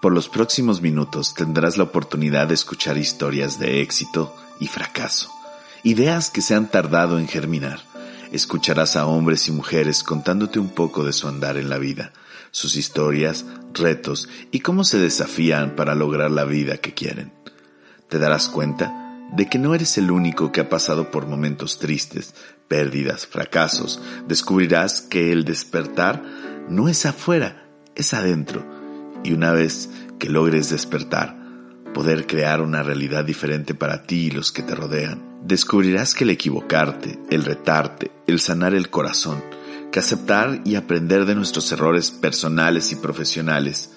Por los próximos minutos tendrás la oportunidad de escuchar historias de éxito y fracaso, ideas que se han tardado en germinar. Escucharás a hombres y mujeres contándote un poco de su andar en la vida, sus historias, retos y cómo se desafían para lograr la vida que quieren. Te darás cuenta de que no eres el único que ha pasado por momentos tristes, pérdidas, fracasos. Descubrirás que el despertar no es afuera, es adentro. Y una vez que logres despertar, poder crear una realidad diferente para ti y los que te rodean, descubrirás que el equivocarte, el retarte, el sanar el corazón, que aceptar y aprender de nuestros errores personales y profesionales,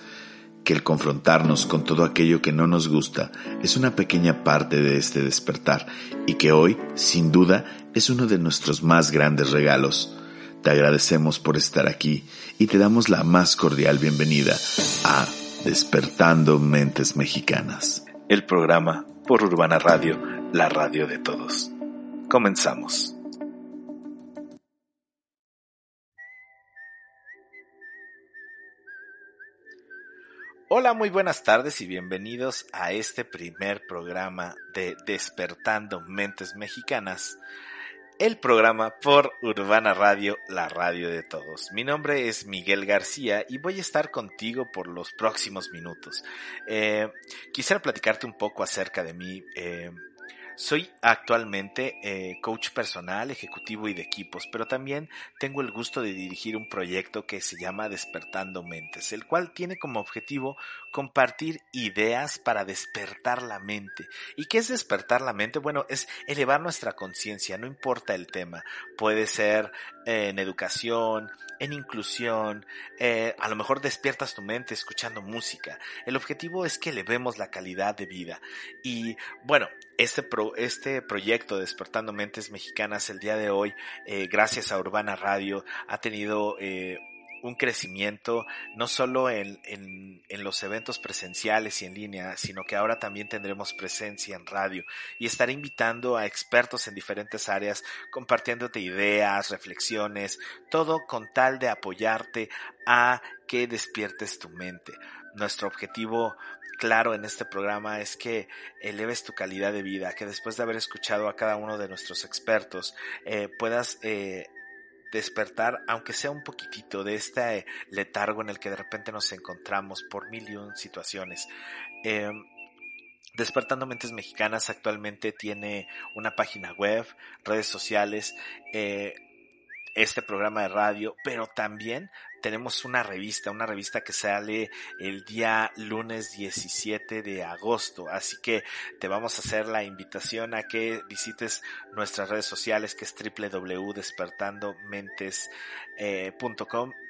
que el confrontarnos con todo aquello que no nos gusta es una pequeña parte de este despertar y que hoy, sin duda, es uno de nuestros más grandes regalos. Te agradecemos por estar aquí y te damos la más cordial bienvenida a Despertando Mentes Mexicanas, el programa por Urbana Radio, la radio de todos. Comenzamos. Hola, muy buenas tardes y bienvenidos a este primer programa de Despertando Mentes Mexicanas, el programa por Urbana Radio, la radio de todos. Mi nombre es Miguel García y voy a estar contigo por los próximos minutos. Eh, quisiera platicarte un poco acerca de mí. Eh, soy actualmente eh, coach personal, ejecutivo y de equipos, pero también tengo el gusto de dirigir un proyecto que se llama Despertando Mentes, el cual tiene como objetivo compartir ideas para despertar la mente. ¿Y qué es despertar la mente? Bueno, es elevar nuestra conciencia, no importa el tema. Puede ser en educación, en inclusión, eh, a lo mejor despiertas tu mente escuchando música. El objetivo es que elevemos la calidad de vida. Y bueno, este, este proyecto Despertando Mentes Mexicanas el día de hoy, eh, gracias a Urbana Radio, ha tenido eh, un crecimiento no solo en, en, los eventos presenciales y en línea, sino que ahora también tendremos presencia en radio y estaré invitando a expertos en diferentes áreas, compartiéndote ideas, reflexiones, todo con tal de apoyarte a que despiertes tu mente. Nuestro objetivo claro en este programa es que eleves tu calidad de vida, que después de haber escuchado a cada uno de nuestros expertos eh, puedas eh, despertar, aunque sea un poquitito, de este letargo en el que de repente nos encontramos por mil y un situaciones. Eh, Despertando Mentes Mexicanas actualmente tiene una página web, redes sociales, eh, este programa de radio, pero también tenemos una revista, una revista que sale el día lunes 17 de agosto. Así que te vamos a hacer la invitación a que visites nuestras redes sociales que es www.despertandomentes.com eh,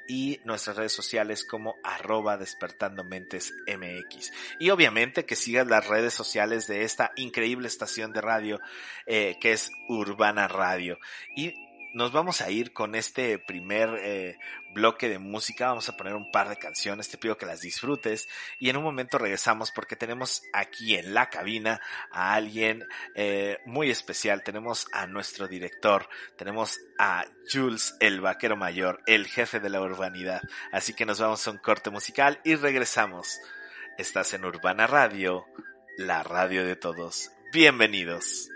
y nuestras redes sociales como arroba despertando mentes mx. Y obviamente que sigas las redes sociales de esta increíble estación de radio eh, que es Urbana Radio. Y nos vamos a ir con este primer eh, bloque de música. Vamos a poner un par de canciones. Te pido que las disfrutes. Y en un momento regresamos porque tenemos aquí en la cabina a alguien eh, muy especial. Tenemos a nuestro director. Tenemos a Jules, el vaquero mayor, el jefe de la urbanidad. Así que nos vamos a un corte musical y regresamos. Estás en Urbana Radio, la radio de todos. Bienvenidos.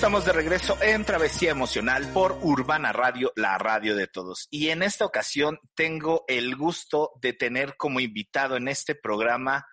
Estamos de regreso en Travesía Emocional por Urbana Radio, la radio de todos. Y en esta ocasión tengo el gusto de tener como invitado en este programa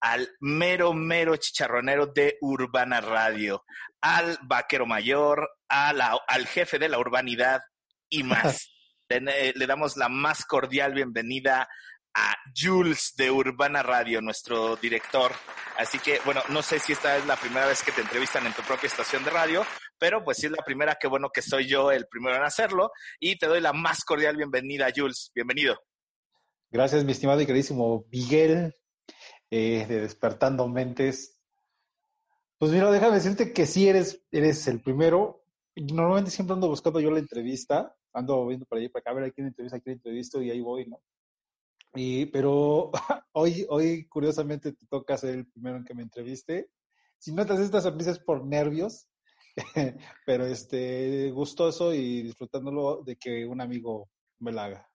al mero, mero chicharronero de Urbana Radio, al vaquero mayor, a la- al jefe de la urbanidad y más. le, le damos la más cordial bienvenida a Jules de Urbana Radio, nuestro director. Así que, bueno, no sé si esta es la primera vez que te entrevistan en tu propia estación de radio, pero pues sí es la primera, que bueno que soy yo el primero en hacerlo. Y te doy la más cordial bienvenida, Jules. Bienvenido. Gracias, mi estimado y queridísimo Miguel, eh, de Despertando Mentes. Pues mira, déjame decirte que sí eres, eres el primero. Normalmente siempre ando buscando yo la entrevista, ando viendo para allá para acá, a ver a quién entrevista, a quién entrevisto, y ahí voy, ¿no? Y, pero hoy, hoy, curiosamente, te toca ser el primero en que me entreviste. Si notas esta sonrisa es por nervios, pero este, gustoso y disfrutándolo de que un amigo me la haga.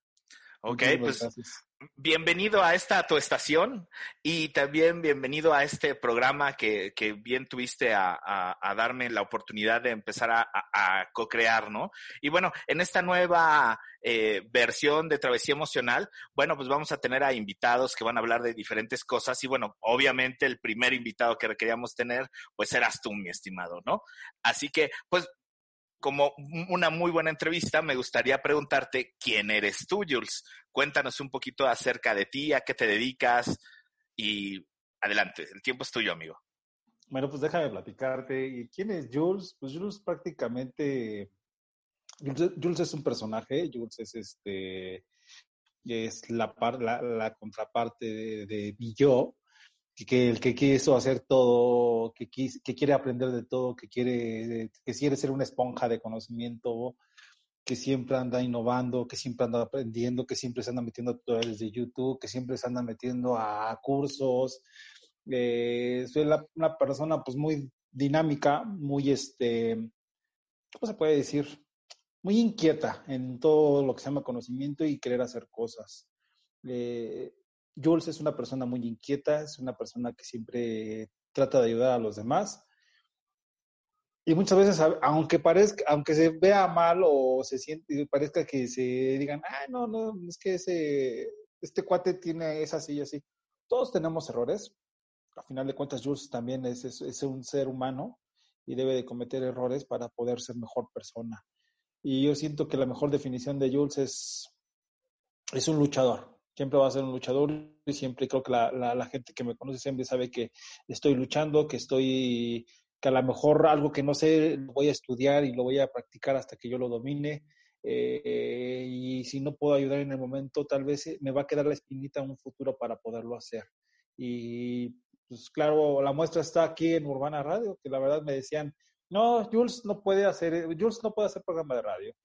Ok, pues gracias. bienvenido a esta tu estación y también bienvenido a este programa que, que bien tuviste a, a- a darme la oportunidad de empezar a, a- a co-crear, ¿no? Y bueno, en esta nueva eh, versión de Travesía Emocional, bueno, pues vamos a tener a invitados que van a hablar de diferentes cosas y bueno, obviamente el primer invitado que queríamos tener, pues eras tú, mi estimado, ¿no? Así que, pues como una muy buena entrevista, me gustaría preguntarte quién eres tú, Jules. Cuéntanos un poquito acerca de ti, a qué te dedicas y adelante, el tiempo es tuyo, amigo. Bueno, pues déjame platicarte. ¿Y quién es Jules? Pues Jules prácticamente, Jules, es un personaje, Jules es este, es la, par, la, la contraparte de, de que, el que quiso hacer todo, que, quis, que quiere aprender de todo, que quiere, que quiere ser una esponja de conocimiento, que siempre anda innovando, que siempre anda aprendiendo, que siempre se anda metiendo a tutoriales de YouTube, que siempre se anda metiendo a cursos. Eh, soy una persona pues muy dinámica, muy este, ¿cómo se puede decir? muy inquieta en todo lo que se llama conocimiento y querer hacer cosas. Eh, Jules es una persona muy inquieta, es una persona que siempre trata de ayudar a los demás. Y muchas veces, aunque parezca, aunque se vea mal o se siente, parezca que se digan, ah, no, no, es que ese, este cuate tiene es así y así. Todos tenemos errores. A final de cuentas, Jules también es, es, es un ser humano y debe de cometer errores para poder ser mejor persona. Y yo siento que la mejor definición de Jules es, es un luchador. Siempre va a ser un luchador y siempre creo que la, la, gente que me conoce siempre sabe que estoy luchando, que estoy, que a lo mejor algo que no sé lo voy a estudiar y lo voy a practicar hasta que yo lo domine. Eh, y si no puedo ayudar en el momento, tal vez eh, me va a quedar la espinita en un futuro para poderlo hacer. Y pues claro, la muestra está aquí en Urbana Radio, que la verdad me decían, no, Jules no puede hacer, Jules no puede hacer programa de radio.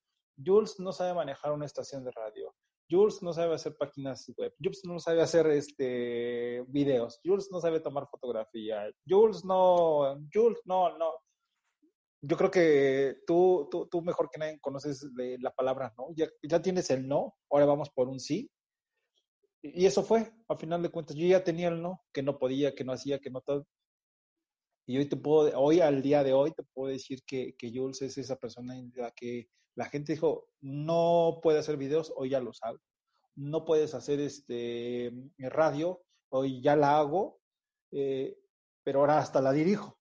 Jules no sabe manejar una estación de radio. Jules no sabe hacer páginas web. Jules no sabe hacer este videos. Jules no sabe tomar fotografía. Jules no, Jules no, no. Yo creo que tú, tú, tú mejor que nadie conoces la palabra no. Ya, tienes el no, ahora vamos por un sí. Y eso fue, al final de cuentas, yo ya tenía el no, que no podía, que no hacía, que no todo. Y hoy te puedo, hoy al día de hoy te puedo decir que, que Jules es esa persona en la que la gente dijo, no puede hacer videos, hoy ya los hago. No puedes hacer este radio, hoy ya la hago, eh, pero ahora hasta la dirijo.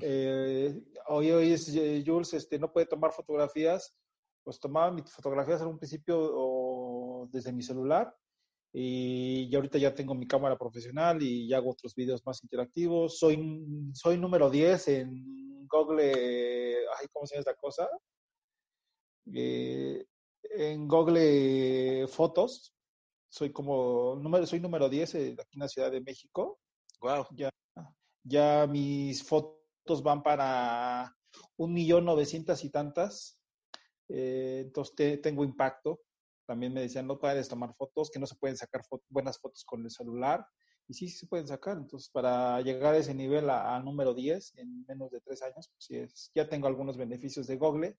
Eh, hoy, hoy es eh, Jules, este, no puede tomar fotografías, pues tomaba mis fotografías en un principio desde mi celular y ya ahorita ya tengo mi cámara profesional y ya hago otros videos más interactivos. Soy, soy número 10 en Google, ay, ¿cómo se llama esta cosa? Eh, en Google Fotos. Soy como, número, soy número 10 eh, aquí en la Ciudad de México. Wow. Ya, ya mis fotos van para un millón novecientas y tantas. Eh, entonces te, tengo impacto. También me decían, no puedes tomar fotos, que no se pueden sacar buenas fotos con el celular. Y sí, sí se pueden sacar. Entonces, para llegar a ese nivel, a, número 10, en menos de tres años, pues sí es, ya tengo algunos beneficios de Google.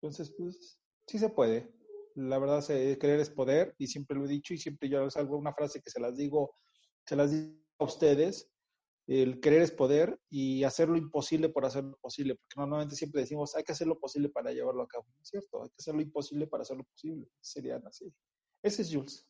Entonces, pues sí se puede. La verdad, se, querer es poder, y siempre lo he dicho, y siempre yo salgo una frase que se las digo, se las digo a ustedes, el querer es poder y hacer lo imposible por hacer lo posible, porque normalmente siempre decimos, hay que hacer lo posible para llevarlo a cabo, ¿no es cierto? Hay que hacer lo imposible para hacer lo posible, serían así. Ese es Jules,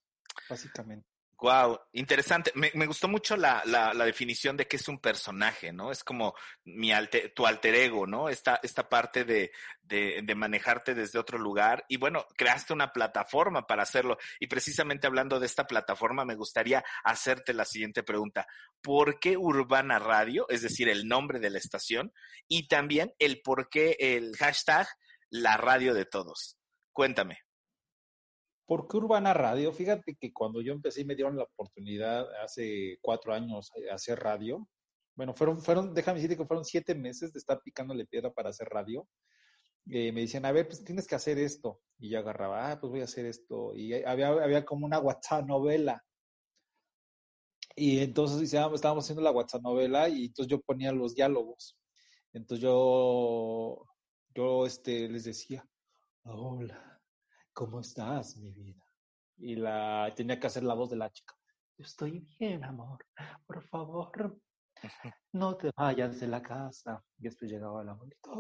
básicamente. Wow, interesante. Me, gustó mucho la, la, la, definición de que es un personaje, ¿no? Es como mi alter, tu alter ego, ¿no? Esta, esta parte de, de, de, manejarte desde otro lugar. Y bueno, creaste una plataforma para hacerlo. Y precisamente hablando de esta plataforma, me gustaría hacerte la siguiente pregunta. ¿Por qué Urbana Radio? Es decir, el nombre de la estación. Y también el por qué el hashtag la radio de todos. Cuéntame. ¿Por qué Urbana Radio? Fíjate que cuando yo empecé me dieron la oportunidad hace cuatro años a hacer radio, bueno, fueron, fueron, déjame decirte que fueron siete meses de estar picándole piedra para hacer radio. Eh, me decían, a ver, pues tienes que hacer esto. Y yo agarraba, ah, pues voy a hacer esto. Y había, había como una WhatsApp novela. Y entonces estábamos haciendo la WhatsApp novela y entonces yo ponía los diálogos. Entonces yo, yo este, les decía, hola, ¿cómo estás, mi vida? Y la tenía que hacer la voz de la chica. Estoy bien, amor. Por favor, no te vayas de la casa. Y después llegaba la abuelita,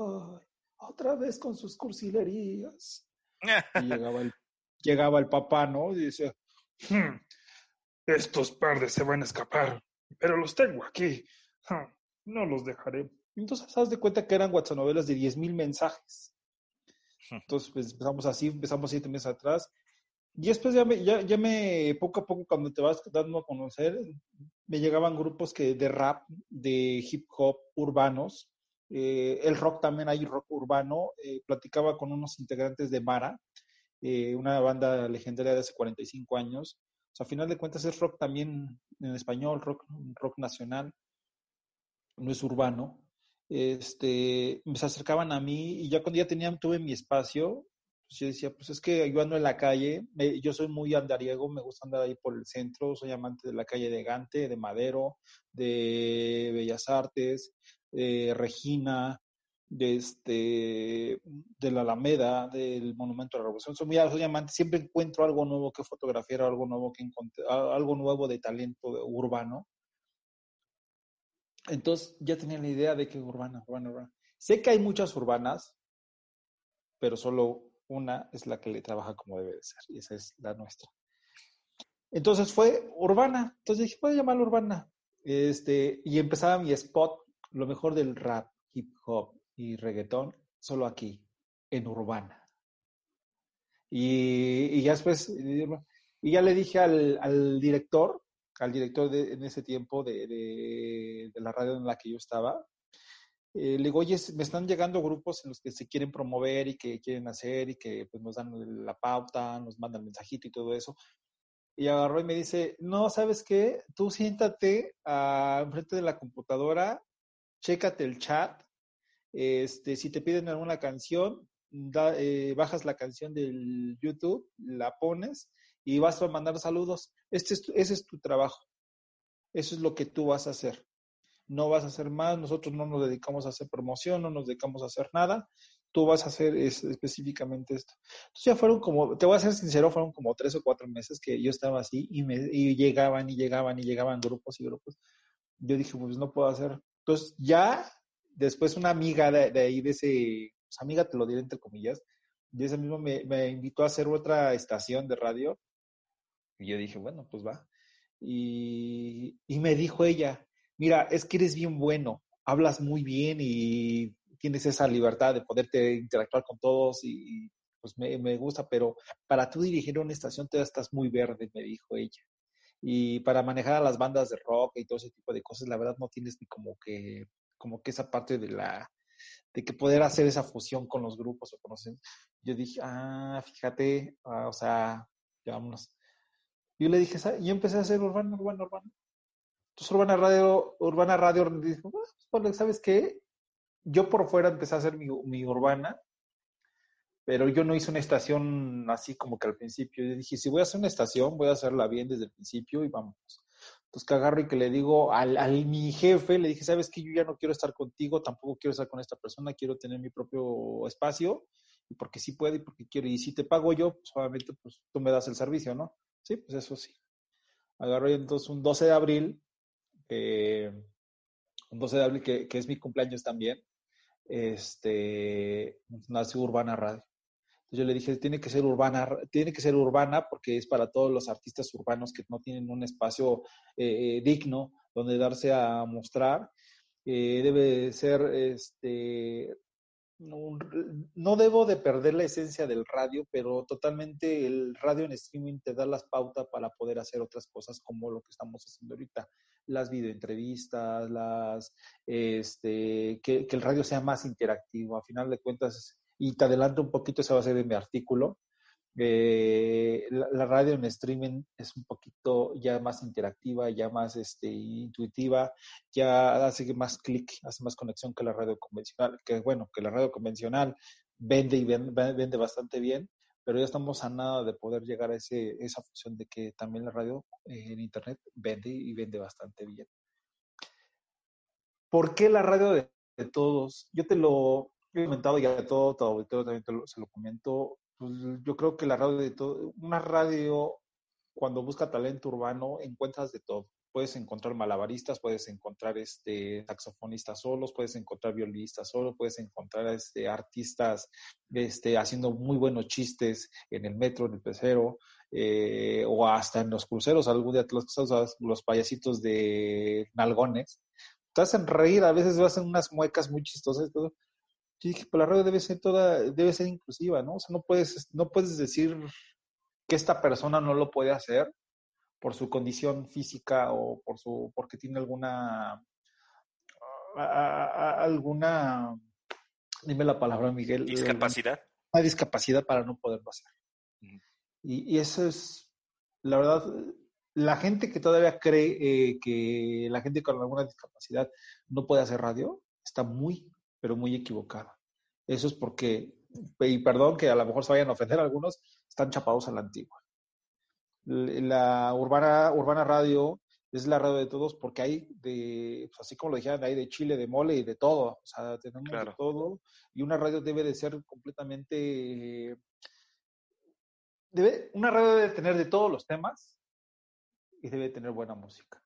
otra vez con sus cursilerías. y llegaba el, llegaba el papá, ¿no? Y dice, hm, estos pardes se van a escapar, pero los tengo aquí. No los dejaré. Entonces, haz de cuenta que eran WhatsApp novelas de 10 mil mensajes. Entonces, pues empezamos así, empezamos siete meses atrás. Y después ya me, ya, ya me, poco a poco, cuando te vas dando a conocer, me llegaban grupos que de rap, de hip hop urbanos. Eh, el rock también hay rock urbano. Eh, platicaba con unos integrantes de Mara, eh, una banda legendaria de hace 45 años. O sea, a final de cuentas es rock también en español, rock, rock nacional, no es urbano este, se acercaban a mí y ya cuando ya tenía, tuve mi espacio, pues yo decía, pues es que yo ando en la calle, me, yo soy muy andariego, me gusta andar ahí por el centro, soy amante de la calle de Gante, de Madero, de Bellas Artes, de Regina, de este la Alameda, del Monumento a la Revolución. Soy muy, amante, siempre encuentro algo nuevo que fotografiar, algo nuevo que algo nuevo de talento urbano. Entonces ya tenía la idea de que urbana, urbana, urbana. Sé que hay muchas urbanas, pero solo una es la que le trabaja como debe de ser, y esa es la nuestra. Entonces fue urbana. Entonces dije, voy a llamarla urbana. Este, y empezaba mi spot, lo mejor del rap, hip hop y reggaetón, solo aquí, en urbana. Y, y ya después, y ya le dije al, al director, al director de, en ese tiempo de, de, la radio en la que yo estaba, eh, le digo, oye, me están llegando grupos en los que se quieren promover y que quieren hacer y que pues, nos dan la pauta, nos mandan mensajito y todo eso. Y agarró y me dice, no, ¿sabes qué? Tú siéntate enfrente de la computadora, chécate el chat, este, si te piden alguna canción, da, eh, bajas la canción del YouTube, la pones y vas a mandar saludos. Este es tu, ese es tu trabajo. Eso es lo que tú vas a hacer. No vas a hacer más, nosotros no nos dedicamos a hacer promoción, no nos dedicamos a hacer nada, tú vas a hacer es, específicamente esto. Entonces ya fueron como, te voy a ser sincero, fueron como tres o cuatro meses que yo estaba así y, me, y llegaban y llegaban y llegaban grupos y grupos. Yo dije, pues no puedo hacer. Entonces ya después una amiga de, ahí, de ese, pues, amiga te lo diré entre comillas, de ese mismo me, me, invitó a hacer otra estación de radio y yo dije, bueno, pues va. Y, y me dijo ella, mira, es que eres bien bueno, hablas muy bien y tienes esa libertad de poderte interactuar con todos y, pues me, me, gusta, pero para tú dirigir una estación te estás muy verde, me dijo ella. Y para manejar a las bandas de rock y todo ese tipo de cosas, la verdad no tienes ni como que, como que esa parte de la, de que poder hacer esa fusión con los grupos o con los... Yo dije, ah, fíjate, ah, o sea, ya vámonos. Yo le dije, yo empecé a hacer urbana, urbana, urbana. Entonces Urbana Radio, Urbana Radio dijo, pues, ¿sabes qué? Yo por fuera empecé a hacer mi, urbana, pero yo no hice una estación así como que al principio. Yo dije, si voy a hacer una estación, voy a hacerla bien desde el principio y vamos. Entonces que agarro y que le digo al, mi jefe, le dije, ¿sabes qué? Yo ya no quiero estar contigo, tampoco quiero estar con esta persona, quiero tener mi propio espacio, porque sí puedo y porque quiero. Y si te pago yo, pues obviamente pues tú me das el servicio, ¿no? Sí, pues eso sí. Agarro y entonces un 12 de abril, eh, un 12 de abril que, es mi cumpleaños también, este, nació Urbana Radio. Entonces yo le dije, tiene que ser urbana, tiene que ser urbana porque es para todos los artistas urbanos que no tienen un espacio eh, digno donde darse a mostrar. Eh, debe ser este, no, no, debo de perder la esencia del radio, pero totalmente el radio en streaming te da las pautas para poder hacer otras cosas como lo que estamos haciendo ahorita, las videoentrevistas, las, este, que, que el radio sea más interactivo. A final de cuentas, y te adelanto un poquito, esa ser de mi artículo, eh, la, radio en streaming es un poquito ya más interactiva, ya más este, intuitiva, ya hace más clic, hace más conexión que la radio convencional, que bueno, que la radio convencional vende y vende, vende bastante bien, pero ya estamos a nada de poder llegar a ese, esa función de que también la radio en internet vende y vende bastante bien. ¿Por qué la radio de, todos? Yo te lo he comentado ya de todo, todo, todo también te se lo comento pues yo creo que la radio de todo, una radio cuando busca talento urbano encuentras de todo. Puedes encontrar malabaristas, puedes encontrar este saxofonistas solos, puedes encontrar violinistas solos, puedes encontrar este artistas este haciendo muy buenos chistes en el metro, en el pecero, eh, o hasta en los cruceros, algún día los, los payasitos de nalgones, te hacen reír, a veces hacen unas muecas muy chistosas yo dije, pues la radio debe ser toda, debe ser inclusiva, ¿no? O sea, no puedes, no puedes decir que esta persona no lo puede hacer por su condición física o por su, porque tiene alguna, a, a, a, alguna, dime la palabra, Miguel. Discapacidad. Una discapacidad para no poderlo hacer. Uh -huh. y, y, eso es, la verdad, la gente que todavía cree eh, que la gente con alguna discapacidad no puede hacer radio, está muy, pero muy equivocada. Eso es porque, y perdón que a lo mejor se vayan a ofender a algunos, están chapados a la antigua. La urbana, urbana radio es la radio de todos porque hay de, pues, así como lo dijeron, hay de chile, de mole y de todo, o sea, tenemos Claro. de todo y una radio debe de ser completamente, debe, una radio debe tener de todos los temas y debe tener buena música.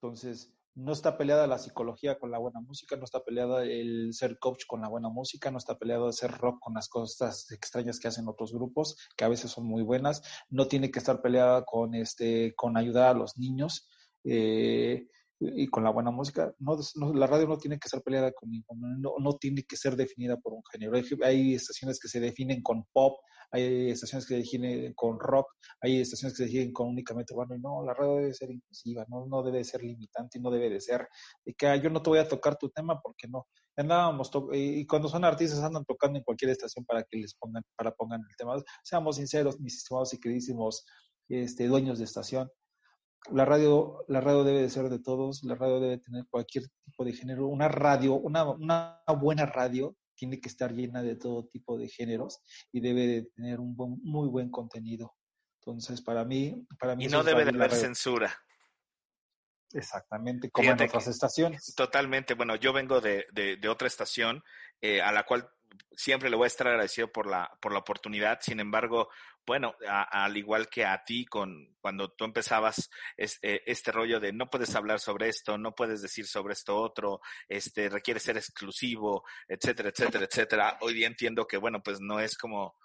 Entonces, no está peleada la psicología con la buena música, no está peleada el ser coach con la buena música, no está peleado hacer rock con las cosas extrañas que hacen otros grupos, que a veces son muy buenas, no tiene que estar peleada con este, con ayudar a los niños eh, y con la buena música. No, la radio no tiene que estar peleada con no, no tiene que ser definida por un género. Hay estaciones que se definen con pop, hay estaciones que se con rock, hay estaciones que se con únicamente urbano y no, la radio debe ser inclusiva, no, no debe ser limitante no debe de ser de que "Ah, yo no te voy a tocar tu tema porque no. Andábamos y cuando son artistas andan tocando en cualquier estación para que les pongan, para pongan el tema. Seamos sinceros, mis estimados y queridísimos este, dueños de estación. La radio, la radio debe de ser de todos, la radio debe tener cualquier tipo de género. Una radio, una, una buena radio tiene que estar llena de todo tipo de géneros y debe de tener un buen- muy buen contenido. Entonces, para mí, para mí Y no debe de haber censura. Exactamente, como Fíjate en otras que- estaciones. Totalmente. Bueno, yo vengo de, de, de otra estación eh, a la cual siempre le voy a estar agradecido por la, por la oportunidad. Sin embargo, bueno, al igual que a ti, con, cuando tú empezabas eh, este rollo de no puedes hablar sobre esto, no puedes decir sobre esto otro, este, requiere ser exclusivo, etcétera, etcétera, etcétera. Hoy día entiendo que, bueno, pues no es como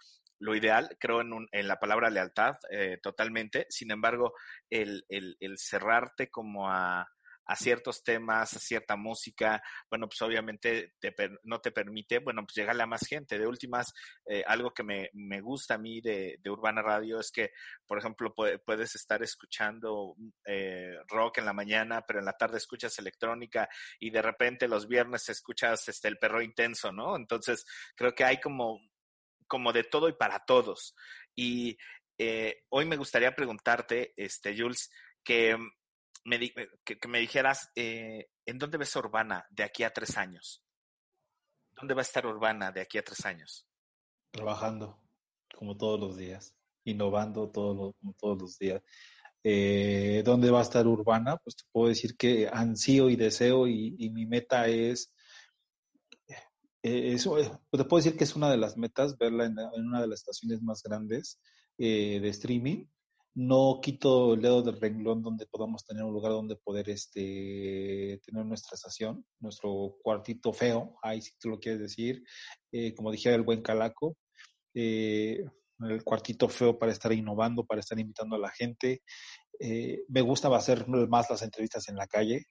lo ideal, creo en, un- en la palabra lealtad eh, totalmente. Sin embargo, el, el cerrarte como a, a ciertos temas, a cierta música, bueno, pues obviamente te per- no te permite, bueno, pues llegarle a más gente. De últimas, eh, algo que me, me gusta a mí de, de Urbana Radio es que, por ejemplo, pue- puedes estar escuchando eh, rock en la mañana, pero en la tarde escuchas electrónica y de repente los viernes escuchas este el perro intenso, ¿no? Entonces, creo que hay como, como de todo y para todos. Y eh, hoy me gustaría preguntarte, este, Jules, que me, di- que, que me dijeras, eh, ¿en dónde ves a Urbana de aquí a tres años? ¿Dónde va a estar Urbana de aquí a tres años? trabajando como todos los días, innovando todos los, como todos los días. Eh, ¿Dónde va a estar Urbana? Pues te puedo decir que ansío y deseo y, mi meta es, eh, eso, eh, te puedo decir que es una de las metas, verla en, una de las estaciones más grandes eh, de streaming. No quito el dedo del renglón donde podamos tener un lugar donde poder este, tener nuestra estación, nuestro cuartito feo, ahí si tú lo quieres decir, eh, como dijera el buen Calaco, eh, el cuartito feo para estar innovando, para estar invitando a la gente. Eh, me gusta hacer más las entrevistas en la calle,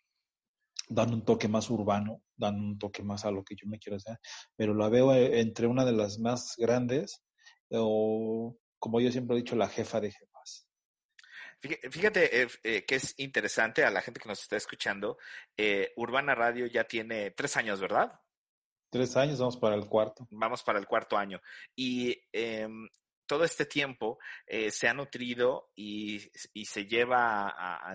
dan un toque más urbano, dan un toque más a lo que yo me quiero hacer, pero la veo entre una de las más grandes, o como yo siempre he dicho, la jefa de jefas. Fíjate, eh, eh, que es interesante a la gente que nos está escuchando. eh, Urbana Radio ya tiene tres años, ¿verdad? Tres años, vamos para el cuarto. Vamos para el cuarto año. Y em, todo este tiempo eh, se ha nutrido y, y se lleva a, a,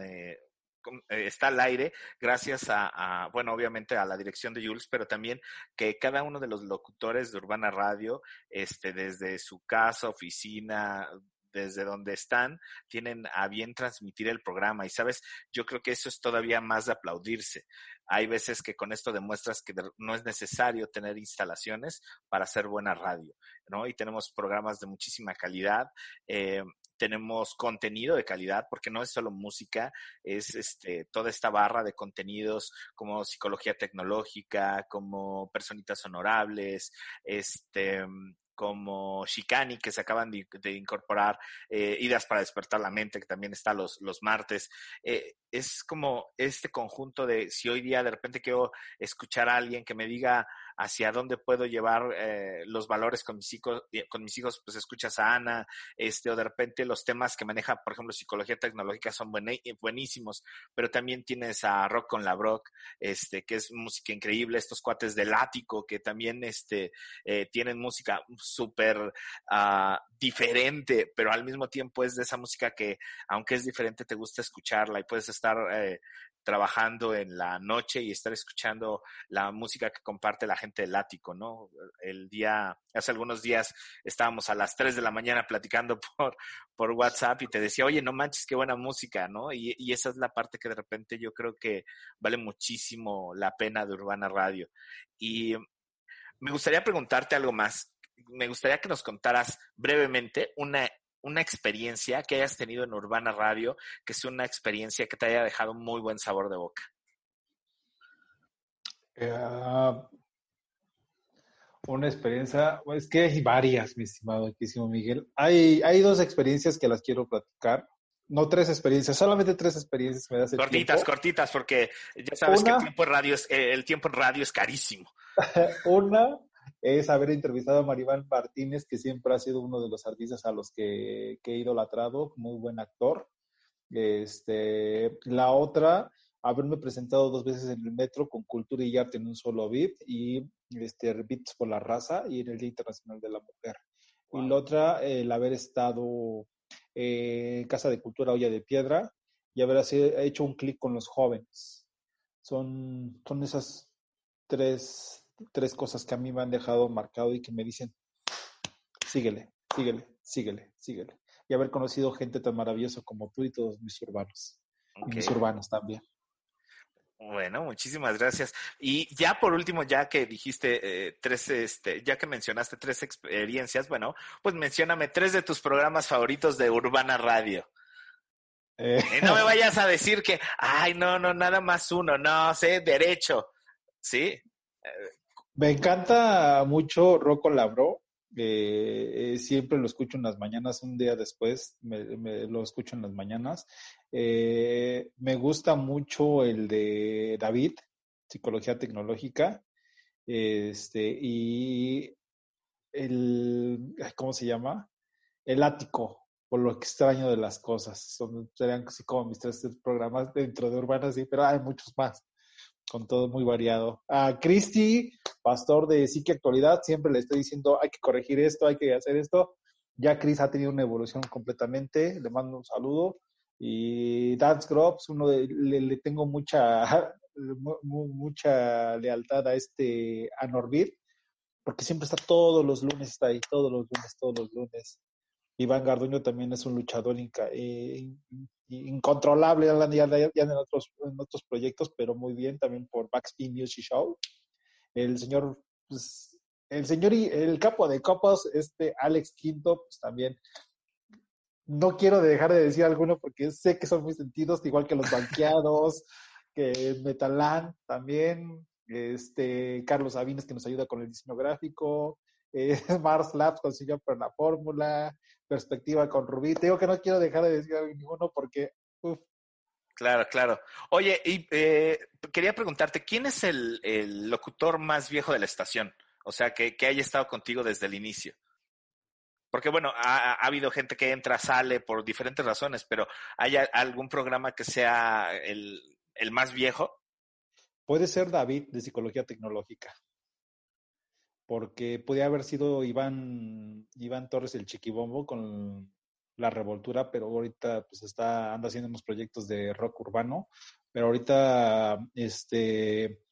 está al aire gracias a, a, bueno, obviamente a la dirección de Jules, pero también que cada uno de los locutores de Urbana Radio, este, desde su casa, oficina, desde donde están, tienen a bien transmitir el programa. Y sabes, yo creo que eso es todavía más de aplaudirse. Hay veces que con esto demuestras que no es necesario tener instalaciones para hacer buena radio, ¿no? Y tenemos programas de muchísima calidad. eh, tenemos contenido de calidad, porque no es solo música, es este, toda esta barra de contenidos como psicología tecnológica, como personitas honorables, este, como Shikani, que se acaban de, de incorporar, eh, Ideas para despertar la mente, que también está los, los martes. Eh, es como este conjunto de si hoy día de repente quiero escuchar a alguien que me diga hacia dónde puedo llevar eh, los valores con mis hijos, eh, con mis hijos, pues escuchas a Ana, este, o de repente los temas que maneja, por ejemplo, psicología tecnológica son bueni- buenísimos, pero también tienes a Rock con la Brock, este, que es música increíble, estos cuates del ático, que también, este, eh, tienen música súper ah, diferente, pero al mismo tiempo es de esa música que, aunque es diferente, te gusta escucharla y puedes estar eh, trabajando en la noche y estar escuchando la música que comparte la gente del ático, ¿no? El día, hace algunos días estábamos a las 3 de la mañana platicando por, por WhatsApp y te decía, oye, no manches, qué buena música, ¿no? Y, y esa es la parte que de repente yo creo que vale muchísimo la pena de Urbana Radio. Y me gustaría preguntarte algo más. Me gustaría que nos contaras brevemente una, una experiencia que hayas tenido en Urbana Radio, que es una experiencia que te haya dejado muy buen sabor de boca. Eh, una experiencia, es que hay varias, mi estimado querísimo Miguel. Hay, hay dos experiencias que las quiero platicar. No tres experiencias, solamente tres experiencias me das el Cortitas, tiempo. cortitas, porque ya sabes que el tiempo en radio es, eh, el tiempo en radio es carísimo. Una es haber entrevistado a Maribel Martínez, que siempre ha sido uno de los artistas a los que, que he idolatrado, muy buen actor. Este, la otra, haberme presentado dos veces en el metro con Cultura y Arte en un solo beat y este, Beats por la Raza y en el Día Internacional de la Mujer. Y la otra, el haber estado eh, en Casa de Cultura Olla de Piedra y haber hecho un clic con los jóvenes. Son, son esas tres, tres cosas que a mí me han dejado marcado y que me dicen, síguele, síguele, síguele, síguele. Y haber conocido gente tan maravillosa como tú y todos mis urbanos. Y mis urbanos también. Bueno, muchísimas gracias. Y ya por último, ya que dijiste eh, tres, este, ya que mencionaste tres experiencias, bueno, pues mencióname tres de tus programas favoritos de Urbana Radio. Eh, Y no me vayas a decir que, ay, no, no, nada más uno, no, sé, derecho. ¿Sí? Me encanta mucho Rocco Labro. eh, eh, siempre lo escucho en las mañanas, un día después me, lo escucho en las mañanas. Eh, me gusta mucho el de David, Psicología Tecnológica. Este, y el, ¿cómo se llama? El ático, por lo extraño de las cosas. Son, serían así como mis tres programas dentro de Urbana, sí, pero hay muchos más, con todo muy variado. A Cristi, pastor de Psique Actualidad, siempre le estoy diciendo, hay que corregir esto, hay que hacer esto. Ya Chris ha tenido una evolución completamente, le mando un saludo. Y Dance Grops, uno le, tengo mucha, mu- mu- mucha lealtad a este, a Norbit, porque siempre está todos los lunes, está ahí, todos los lunes, todos los lunes. Iván Garduño también es un luchador eh, in- incontrolable ya en, otros, en otros proyectos, pero muy bien también por Backspin Music Show. El señor, pues, el señor y el capo de copos, este Alex Quinto, pues también. No quiero dejar de decir alguno porque sé que son muy sentidos, igual que los banqueados, que Metalan también, este Carlos Sabines que nos ayuda con el diseño gráfico, eh, Mars Labs consiguió por la fórmula, Perspectiva con Rubí. Te digo que no quiero dejar de decir ninguno porque uf, Claro, claro. Oye, y eh, quería preguntarte, ¿quién es el, locutor más viejo de la estación? O sea, que, haya estado contigo desde el inicio. Porque bueno, ha, ha habido gente que entra, sale por diferentes razones, pero ¿hay algún programa que sea el, el más viejo? puede ser David de Psicología Tecnológica. Porque podía haber sido Iván, Iván Torres el Chiquibombo con la revoltura, pero ahorita pues está, anda haciendo unos proyectos de rock urbano. Pero ahorita este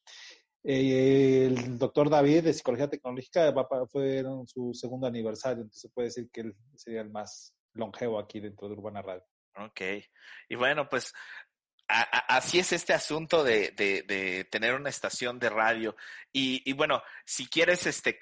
eh, el doctor David de Psicología Tecnológica va pa- fue su segundo aniversario, entonces se puede decir que él sería el más longevo aquí dentro de Urbana Radio. Ok. Y bueno, pues así es este asunto de, tener una estación de radio. Y, y bueno, si quieres este,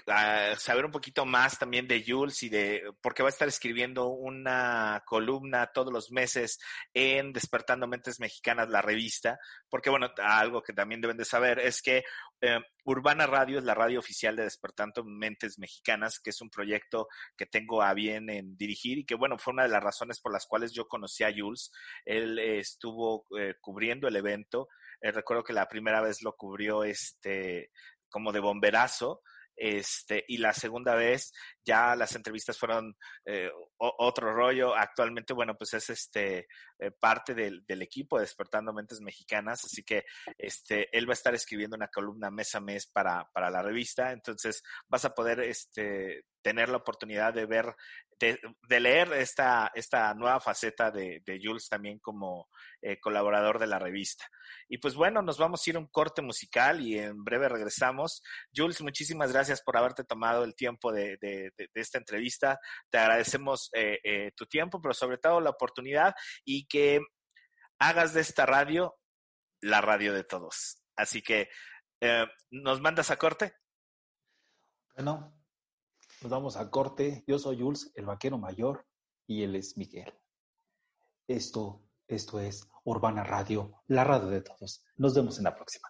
saber un poquito más también de Jules y de, porque va a estar escribiendo una columna todos los meses en Despertando Mentes Mexicanas, la revista, porque bueno, algo que también deben de saber es que eh, Urbana Radio es la radio oficial de Despertando Mentes Mexicanas, que es un proyecto que tengo a bien en dirigir y que bueno, fue una de las razones por las cuales yo conocí a Jules. Él eh, estuvo eh, cubriendo el evento. Recuerdo que la primera vez lo cubrió este como de bomberazo. Este, y la segunda vez ya las entrevistas fueron eh, otro rollo. Actualmente, bueno, pues es este eh, parte del, equipo de Despertando Mentes Mexicanas, así que este, él va a estar escribiendo una columna mes a mes para, para la revista, entonces vas a poder este, tener la oportunidad de ver, de, leer esta, esta nueva faceta de, Jules también como eh, colaborador de la revista. Y pues bueno, nos vamos a ir a un corte musical y en breve regresamos. Jules, muchísimas gracias por haberte tomado el tiempo de, de, esta entrevista. Te agradecemos eh, eh, tu tiempo, pero sobre todo la oportunidad y que hagas de esta radio la radio de todos. Así que, eh, ¿nos mandas a corte? Bueno, nos vamos a corte. Yo soy Jules, el vaquero mayor, y él es Miguel. Esto, esto es Urbana Radio, la radio de todos. Nos vemos en la próxima.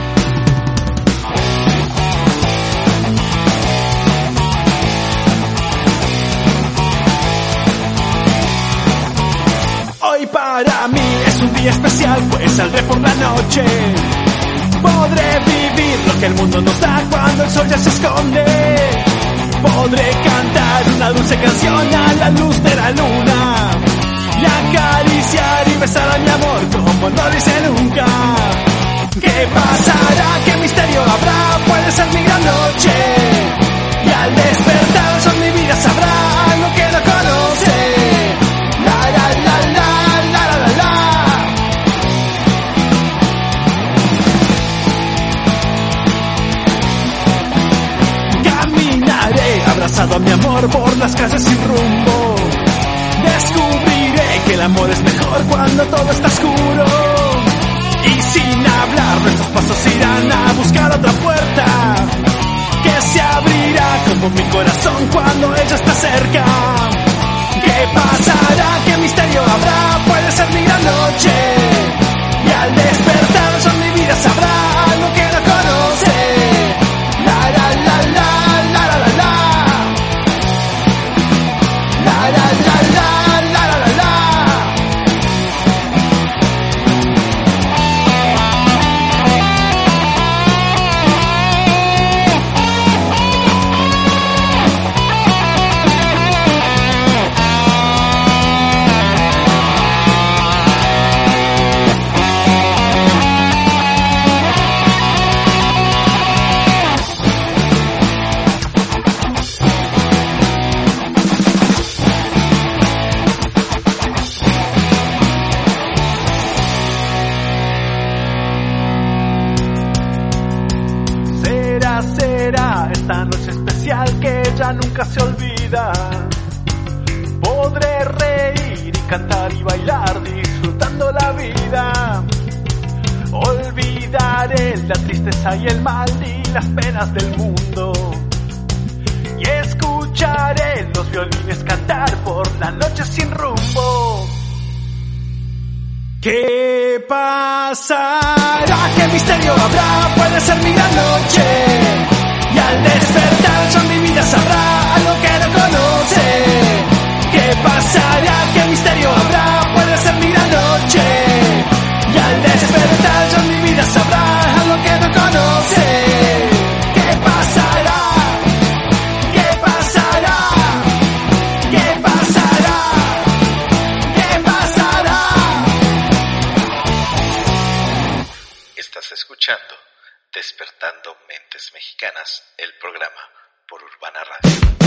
Para mí es un día especial, pues saldré por la noche. Podré vivir lo que el mundo nos da cuando el sol ya se esconde. Podré cantar una dulce canción a la luz de la luna. Y acariciar y besar a mi amor como no lo hice nunca. ¿Qué pasará? ¿Qué misterio habrá? Puede ser mi gran noche. Y al despertar son mi vida sabrá por las calles sin rumbo. Descubriré que el amor es mejor cuando todo está oscuro. Y sin hablar nuestros pasos irán a buscar otra puerta que se abrirá como mi corazón cuando ella está cerca. ¿Qué pasará? ¿Qué misterio habrá? Puede ser mi noche. Y al despertar son mi vida sabrá lo que pasará? ¿Qué misterio habrá? Puede ser mi gran noche. Y al despertar son mi vida sabrá lo que no conoce. ¿Qué pasará? ¿Qué Mexicanas, el programa por Urbana Radio.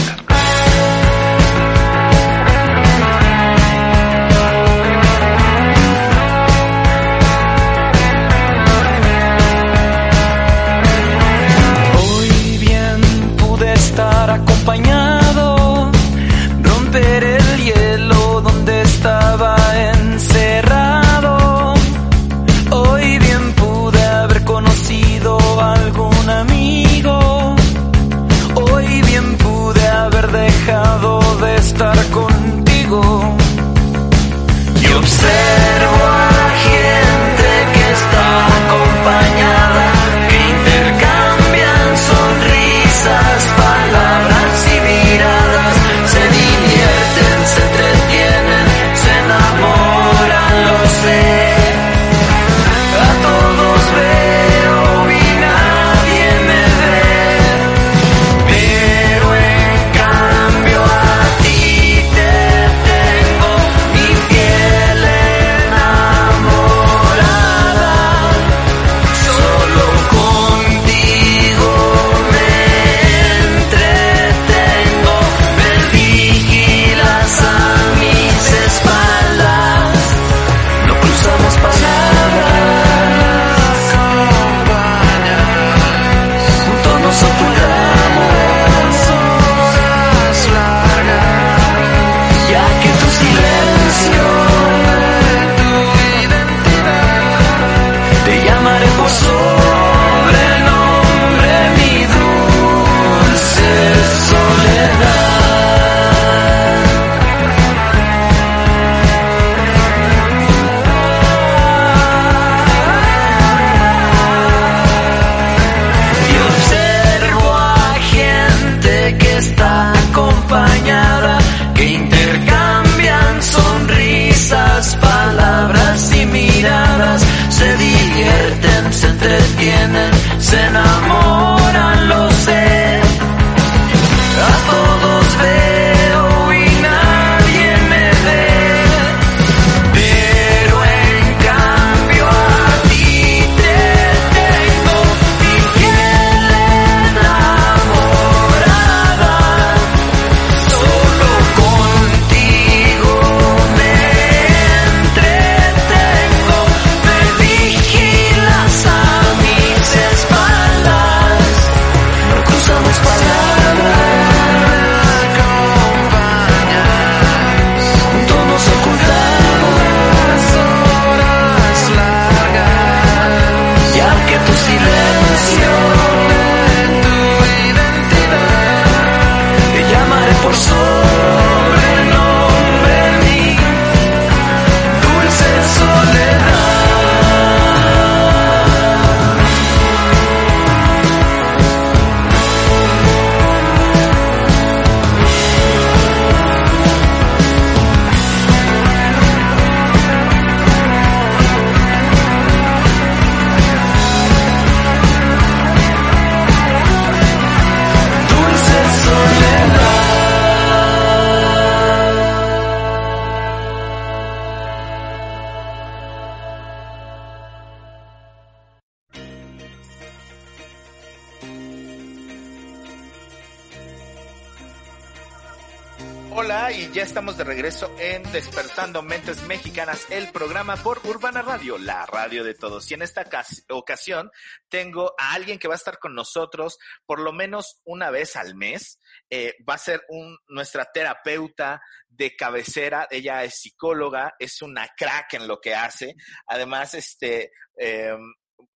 Por Urbana Radio, la radio de todos. Y en esta cas- ocasión tengo a alguien que va a estar con nosotros por lo menos una vez al mes. Eh, va a ser nuestra terapeuta de cabecera. Ella es psicóloga, es una crack en lo que hace. Además, este, eh,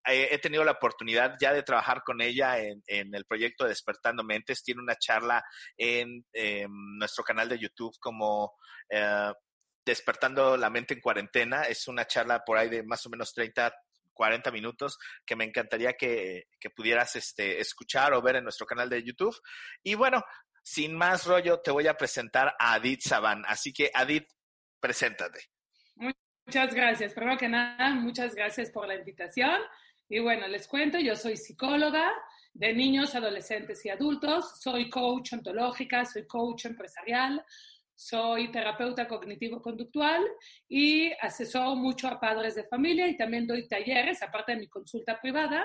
he tenido la oportunidad ya de trabajar con ella en, en el proyecto Despertando Mentes. Tiene una charla en, em, nuestro canal de YouTube como eh, Despertando la Mente en Cuarentena. Es una charla por ahí de más o menos 30, 40 minutos que me encantaría que, que pudieras este, escuchar o ver en nuestro canal de YouTube. Y bueno, sin más rollo, te voy a presentar a Adit Saban. Así que, Adit, preséntate. Muchas gracias. Primero que nada, muchas gracias por la invitación. Y bueno, les cuento, yo soy psicóloga de niños, adolescentes y adultos. Soy coach ontológica, soy coach empresarial, soy terapeuta cognitivo-conductual y asesoro mucho a padres de familia y también doy talleres, aparte de mi consulta privada,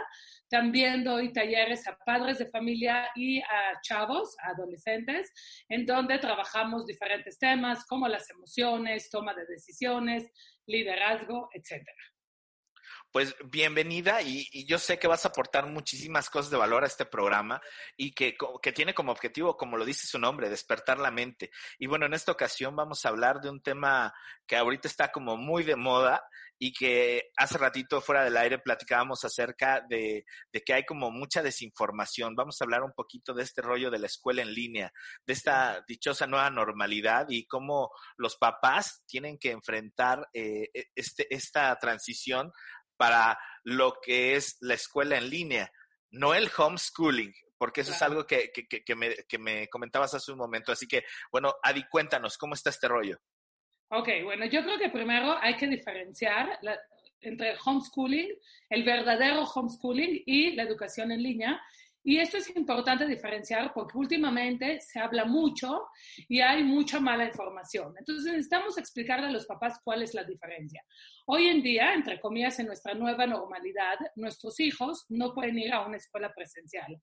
también doy talleres a padres de familia y a chavos, adolescentes, en donde trabajamos diferentes temas como las emociones, toma de decisiones, liderazgo, etcétera. Pues bienvenida y, yo sé que vas a aportar muchísimas cosas de valor a este programa y que, tiene como objetivo, como lo dice su nombre, despertar la mente. Y bueno, en esta ocasión vamos a hablar de un tema que ahorita está como muy de moda y que hace ratito fuera del aire platicábamos acerca de, de, que hay como mucha desinformación. Vamos a hablar un poquito de este rollo de la escuela en línea, de esta dichosa nueva normalidad y cómo los papás tienen que enfrentar eh, este, esta transición para lo que es la escuela en línea, no el homeschooling, porque eso claro. es algo que, que, que, me, que me comentabas hace un momento. Así que, bueno, Adi, cuéntanos, ¿cómo está este rollo? Ok, bueno, yo creo que primero hay que diferenciar la, entre el homeschooling, el verdadero homeschooling y la educación en línea. Y esto es importante diferenciar porque últimamente se habla mucho y hay mucha mala información. Entonces necesitamos explicarle a los papás cuál es la diferencia. Hoy en día, entre comillas, en nuestra nueva normalidad, nuestros hijos no pueden ir a una escuela presencial.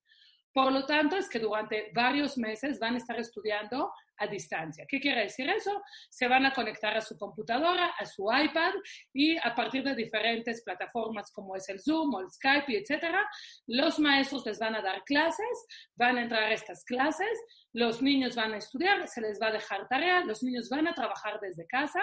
Por lo tanto, es que durante varios meses van a estar estudiando a distancia. ¿Qué quiere decir eso? Se van a conectar a su computadora, a su iPad y a partir de diferentes plataformas como es el Zoom o el Skype, etcétera, los maestros les van a dar clases, van a entrar a estas clases, los niños van a estudiar, se les va a dejar tarea, los niños van a trabajar desde casa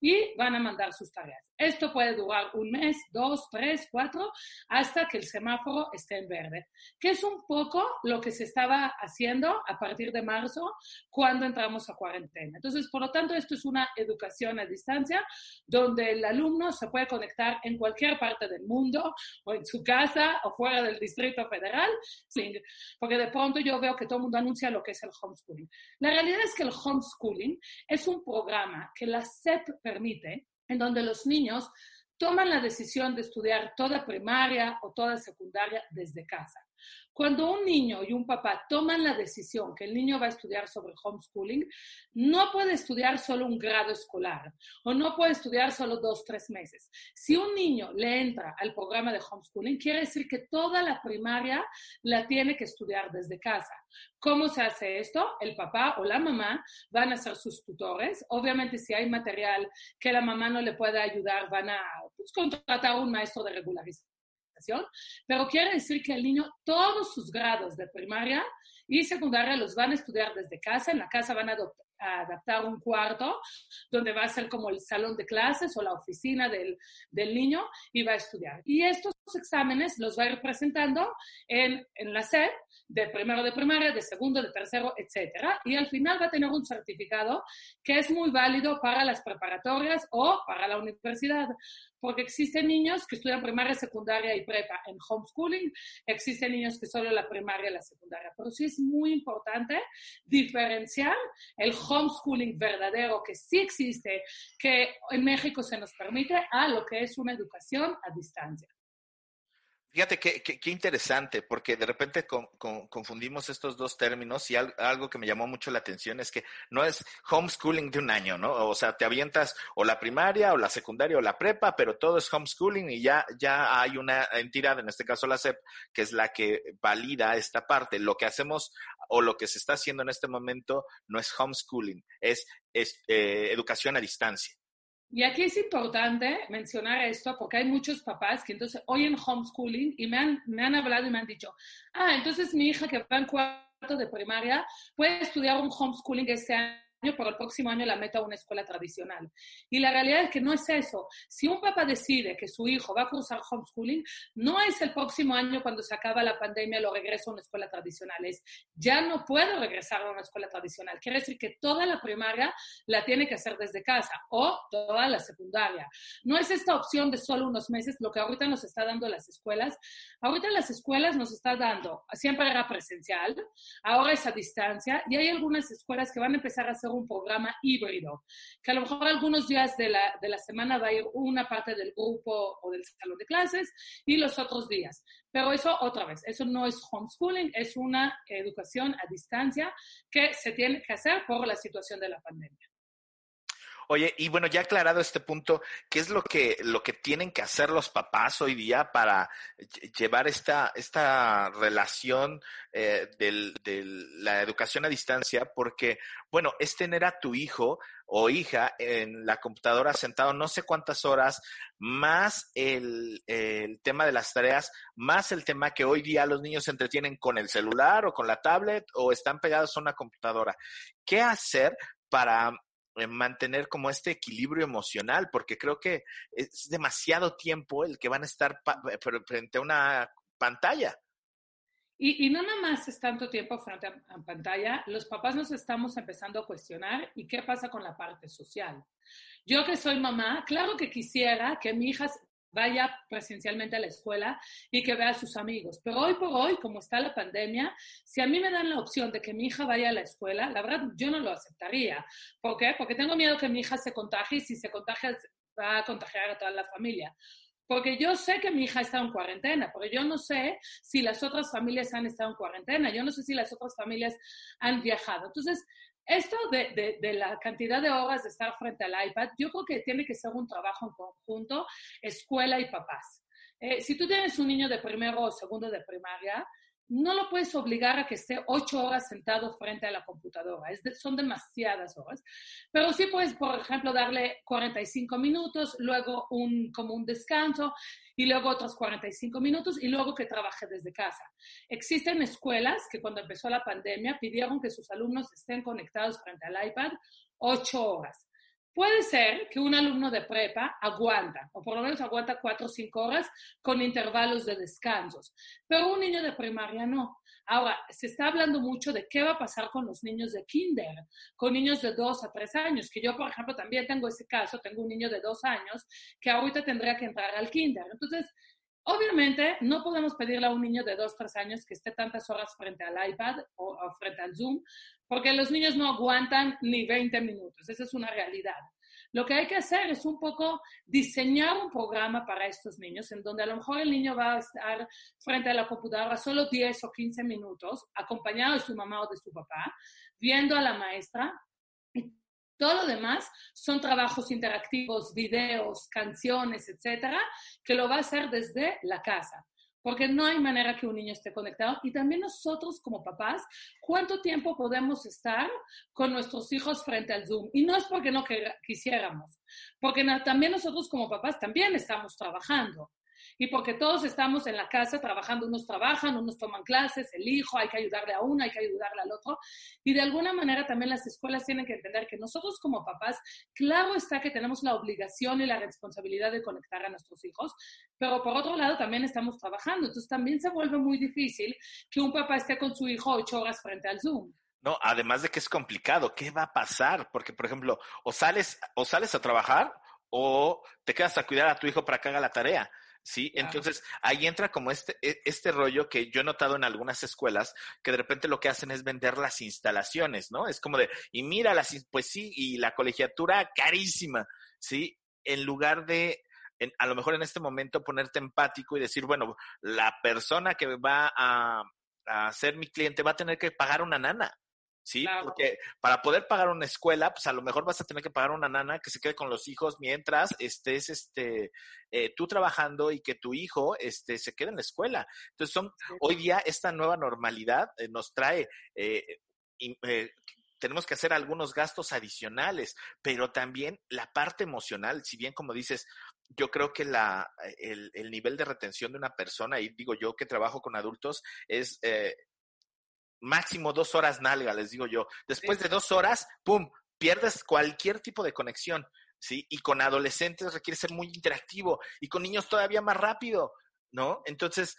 y van a mandar sus tareas. Esto puede durar un mes, dos, tres, cuatro, hasta que el semáforo esté en verde, que es un poco lo que se estaba haciendo a partir de marzo, cuando entramos a cuarentena. Entonces, por lo tanto, esto es una educación a distancia donde el alumno se puede conectar en cualquier parte del mundo o en su casa o fuera del Distrito Federal, porque de pronto yo veo que todo el mundo anuncia lo que es el homeschooling. La realidad es que el homeschooling es un programa que la SEP permite en donde los niños toman la decisión de estudiar toda primaria o toda secundaria desde casa. Cuando un niño y un papá toman la decisión que el niño va a estudiar sobre homeschooling, no puede estudiar solo un grado escolar o no puede estudiar solo dos, tres meses. Si un niño le entra al programa de homeschooling, quiere decir que toda la primaria la tiene que estudiar desde casa. ¿Cómo se hace esto? El papá o la mamá van a ser sus tutores. Obviamente, si hay material que la mamá no le pueda ayudar, van a pues, contratar a un maestro de regularización pero quiere decir que el niño todos sus grados de primaria y secundaria los van a estudiar desde casa, en la casa van a a adaptar un cuarto donde va a ser como el salón de clases o la oficina del, del niño y va a estudiar. Y estos exámenes los va a ir presentando en, en la SED de primero de primaria, de segundo, de tercero, etcétera. Y al final va a tener un certificado que es muy válido para las preparatorias o para la universidad, porque existen niños que estudian primaria, secundaria y prepa en homeschooling, existen niños que solo la primaria y la secundaria. Pero sí es muy importante diferenciar el homeschooling verdadero que sí existe, que en México se nos permite, a lo que es una educación a distancia. Fíjate qué, interesante, porque de repente con, con, confundimos estos dos términos y al, algo que me llamó mucho la atención es que no es homeschooling de un año, ¿no? O sea, te avientas o la primaria o la secundaria o la prepa, pero todo es homeschooling y ya, ya hay una entidad, en este caso la SEP, que es la que valida esta parte. Lo que hacemos o lo que se está haciendo en este momento no es homeschooling, es, es eh, educación a distancia. Y aquí es importante mencionar esto porque hay muchos papás que entonces oyen homeschooling y me han, me han hablado y me han dicho, ah, entonces mi hija que va en cuarto de primaria puede estudiar un homeschooling este año pero el próximo año la meta a una escuela tradicional. Y la realidad es que no es eso. Si un papá decide que su hijo va a cursar homeschooling, no es el próximo año cuando se acaba la pandemia lo regresa a una escuela tradicional, es ya no puede regresar a una escuela tradicional. Quiere decir que toda la primaria la tiene que hacer desde casa o toda la secundaria. No es esta opción de solo unos meses lo que ahorita nos está dando las escuelas. Ahorita las escuelas nos está dando, siempre era presencial, ahora es a distancia y hay algunas escuelas que van a empezar a hacer un programa híbrido, que a lo mejor algunos días de la, de la semana va a ir una parte del grupo o del salón de clases y los otros días. Pero eso, otra vez, eso no es homeschooling, es una educación a distancia que se tiene que hacer por la situación de la pandemia. Oye, y bueno, ya aclarado este punto, ¿qué es lo que, lo que tienen que hacer los papás hoy día para lle- llevar esta, esta relación eh, de la educación a distancia? Porque, bueno, es tener a tu hijo o hija en la computadora sentado no sé cuántas horas, más el, el tema de las tareas, más el tema que hoy día los niños se entretienen con el celular o con la tablet o están pegados a una computadora. ¿Qué hacer para mantener como este equilibrio emocional? Porque creo que es demasiado tiempo el que van a estar pa- frente a una pantalla. Y, y no nada más es tanto tiempo frente a, a pantalla, los papás nos estamos empezando a cuestionar y qué pasa con la parte social. Yo que soy mamá, claro que quisiera que mi hija vaya presencialmente a la escuela y que vea a sus amigos, pero hoy por hoy, como está la pandemia, si a mí me dan la opción de que mi hija vaya a la escuela, la verdad yo no lo aceptaría. ¿Por qué? Porque tengo miedo que mi hija se contagie y si se contagia va a contagiar a toda la familia. Porque yo sé que mi hija está en cuarentena, pero yo no sé si las otras familias han estado en cuarentena, yo no sé si las otras familias han viajado. Entonces, esto de, de, la cantidad de horas de estar frente al iPad, yo creo que tiene que ser un trabajo en conjunto, escuela y papás. Eh, si tú tienes un niño de primero o segundo de primaria, no lo puedes obligar a que esté ocho horas sentado frente a la computadora. Son demasiadas horas. Pero sí puedes, por ejemplo, darle 45 minutos, luego un, como un descanso y luego otros 45 minutos y luego que trabaje desde casa. Existen escuelas que cuando empezó la pandemia pidieron que sus alumnos estén conectados frente al iPad ocho horas. Puede ser que un alumno de prepa aguanta, o por lo menos aguanta cuatro o cinco horas con intervalos de descansos, pero un niño de primaria no. Ahora, se está hablando mucho de qué va a pasar con los niños de kinder, con niños de dos a tres años, que yo, por ejemplo, también tengo ese caso, tengo un niño de dos años que ahorita tendría que entrar al kinder. Entonces, Obviamente, no podemos pedirle a un niño de dos, tres años que esté tantas horas frente al iPad o, o, frente al Zoom, porque los niños no aguantan ni 20 minutos. Esa es una realidad. Lo que hay que hacer es un poco diseñar un programa para estos niños, en donde a lo mejor el niño va a estar frente a la computadora solo 10 o 15 minutos, acompañado de su mamá o de su papá, viendo a la maestra. Todo lo demás son trabajos interactivos, videos, canciones, etcétera, que lo va a hacer desde la casa. Porque no hay manera que un niño esté conectado. Y también nosotros como papás, ¿cuánto tiempo podemos estar con nuestros hijos frente al Zoom? Y no es porque no quisiéramos, porque también nosotros como papás también estamos trabajando y porque todos estamos en la casa trabajando, unos trabajan, unos toman clases, el hijo, hay que ayudarle a uno, hay que ayudarle al otro. Y de alguna manera también las escuelas tienen que entender que nosotros como papás, claro está que tenemos la obligación y la responsabilidad de conectar a nuestros hijos, pero por otro lado también estamos trabajando. Entonces también se vuelve muy difícil que un papá esté con su hijo ocho horas frente al Zoom. No, además de que es complicado, ¿qué va a pasar? Porque, por ejemplo, o sales, o sales a trabajar o te quedas a cuidar a tu hijo para que haga la tarea. ¿Sí? Claro. Entonces, ahí entra como este, este rollo que yo he notado en algunas escuelas, que de repente lo que hacen es vender las instalaciones, ¿no? Es como de, y mira, las, pues sí, y la colegiatura carísima, ¿sí? En lugar de, en, a lo mejor en este momento ponerte empático y decir, bueno, la persona que va a, a ser mi cliente va a tener que pagar una nana. ¿Sí? Claro. Porque para poder pagar una escuela, pues a lo mejor vas a tener que pagar una nana que se quede con los hijos mientras estés, este, eh, tú trabajando y que tu hijo, este, se quede en la escuela. Entonces son, sí. hoy día esta nueva normalidad eh, nos trae, eh, tenemos que hacer algunos gastos adicionales, pero también la parte emocional, si bien como dices, yo creo que la, el, el nivel de retención de una persona, y digo yo que trabajo con adultos, es eh, máximo dos horas nalga, les digo yo. Después de dos horas, ¡pum!, pierdes cualquier tipo de conexión, ¿sí? Y con adolescentes requiere ser muy interactivo y con niños todavía más rápido, ¿no? Entonces,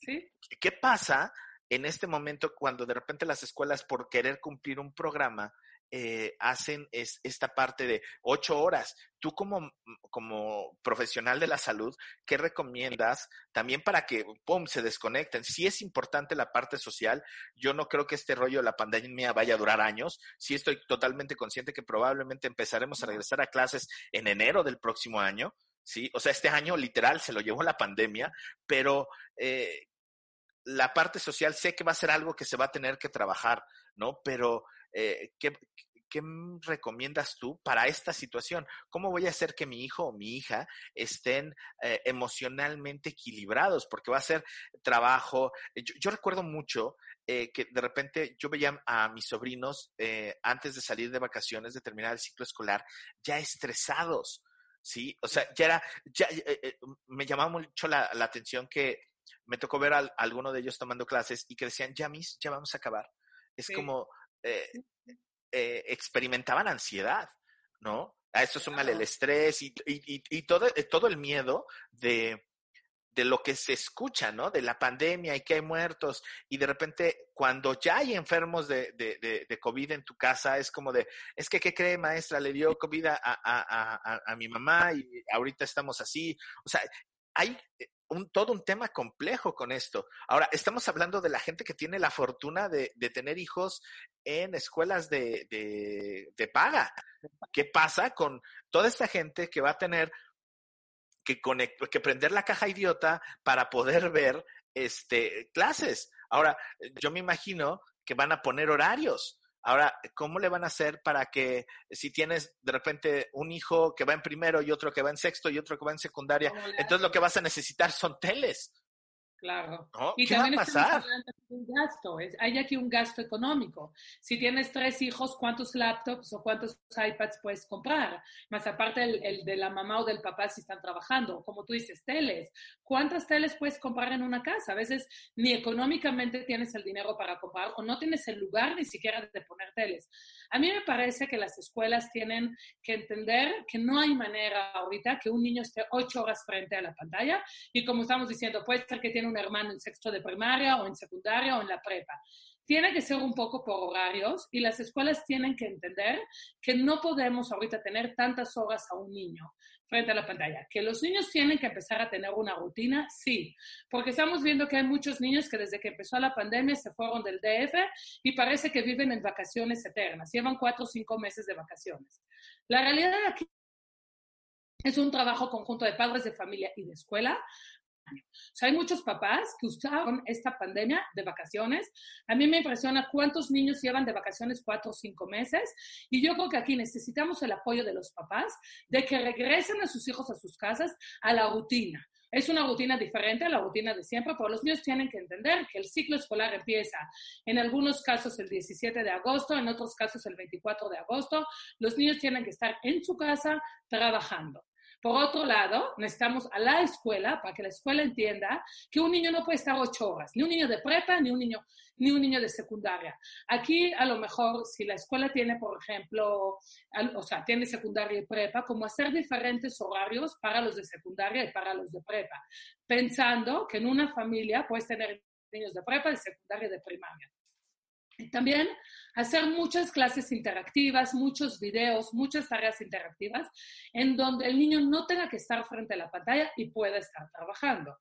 ¿Sí? ¿qué pasa en este momento cuando de repente las escuelas por querer cumplir un programa eh, hacen es, esta parte de ocho horas. Tú como, como profesional de la salud, ¿qué recomiendas también para que, pum, se desconecten? Sí es importante la parte social. Yo no creo que este rollo de la pandemia vaya a durar años. Sí estoy totalmente consciente que probablemente empezaremos a regresar a clases en enero del próximo año. Sí, o sea, este año literal se lo llevó la pandemia, pero eh, la parte social sé que va a ser algo que se va a tener que trabajar, ¿no? Pero, eh, ¿qué, qué recomiendas tú para esta situación? ¿Cómo voy a hacer que mi hijo o mi hija estén eh, emocionalmente equilibrados? Porque va a ser trabajo. Yo, yo recuerdo mucho eh, que de repente yo veía a mis sobrinos eh, antes de salir de vacaciones, de terminar el ciclo escolar, ya estresados. Sí, o sea, ya era, ya me llamaba mucho la, la atención que me tocó ver a, alguno de ellos tomando clases y que decían, ya mis, ya vamos a acabar. Es Sí. como, eh, eh, experimentaban ansiedad, ¿no? A esto súmale el estrés y, y, y, todo, eh, todo el miedo de, de lo que se escucha, ¿no? De la pandemia y que hay muertos. Y de repente, cuando ya hay enfermos de, de, de, COVID en tu casa, es como de, es que, ¿qué cree, maestra? Le dio COVID a, a, a, a mi mamá y ahorita estamos así. O sea, hay un, todo un tema complejo con esto. Ahora, estamos hablando de la gente que tiene la fortuna de, de tener hijos en escuelas de, de, paga. ¿Qué pasa con toda esta gente que va a tener que, conect, que prender la caja idiota para poder ver este, clases? Ahora, yo me imagino que van a poner horarios. Ahora, ¿cómo le van a hacer para que si tienes de repente un hijo que va en primero y otro que va en sexto y otro que va en secundaria, ¿Cómo le entonces lo que vas a necesitar son teles? Claro. ¿no? Y ¿Qué va a también pasar? de un gasto, es- hay aquí un gasto económico. Si tienes tres hijos, ¿cuántos laptops o cuántos iPads puedes comprar? Más aparte el, el de la mamá o del papá si están trabajando, como tú dices, teles. ¿Cuántas teles puedes comprar en una casa? A veces ni económicamente tienes el dinero para comprar o no tienes el lugar ni siquiera de poner teles. A mí me parece que las escuelas tienen que entender que no hay manera ahorita que un niño esté ocho horas frente a la pantalla y como estamos diciendo, puede ser que tiene un hermano en sexto de primaria o en secundaria o en la prepa. Tiene que ser un poco por horarios y las escuelas tienen que entender que no podemos ahorita tener tantas horas a un niño frente a la pantalla. Que los niños tienen que empezar a tener una rutina, sí, porque estamos viendo que hay muchos niños que desde que empezó la pandemia se fueron del DF y parece que viven en vacaciones eternas, llevan cuatro o cinco meses de vacaciones. La realidad aquí es un trabajo conjunto de padres de familia y de escuela. O sea, hay muchos papás que usaron esta pandemia de vacaciones. A mí me impresiona cuántos niños llevan de vacaciones cuatro o cinco meses. Y yo creo que aquí necesitamos el apoyo de los papás de que regresen a sus hijos a sus casas a la rutina. Es una rutina diferente a la rutina de siempre, pero los niños tienen que entender que el ciclo escolar empieza en algunos casos el 17 de agosto, en otros casos el 24 de agosto. Los niños tienen que estar en su casa trabajando. Por otro lado, necesitamos a la escuela para que la escuela entienda que un niño no puede estar ocho horas, ni un niño de prepa, ni un niño, ni un niño de secundaria. Aquí, a lo mejor, si la escuela tiene, por ejemplo, al- o sea, tiene secundaria y prepa, como hacer diferentes horarios para los de secundaria y para los de prepa, pensando que en una familia puedes tener niños de prepa, de secundaria y de primaria. También hacer muchas clases interactivas, muchos videos, muchas tareas interactivas, en donde el niño no tenga que estar frente a la pantalla y pueda estar trabajando.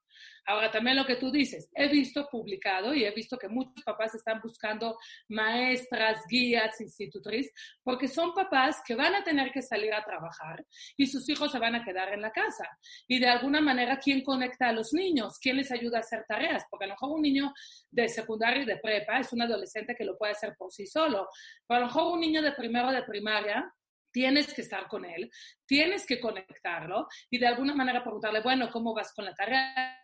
Ahora, también lo que tú dices, he visto publicado y he visto que muchos papás están buscando maestras, guías, institutrices, porque son papás que van a tener que salir a trabajar y sus hijos se van a quedar en la casa. Y de alguna manera, ¿quién conecta a los niños? ¿Quién les ayuda a hacer tareas? Porque a lo mejor un niño de secundaria y de prepa es un adolescente que lo puede hacer por sí solo. Pero a lo mejor un niño de primero de primaria tienes que estar con él, tienes que conectarlo y de alguna manera preguntarle, bueno, ¿cómo vas con la tarea?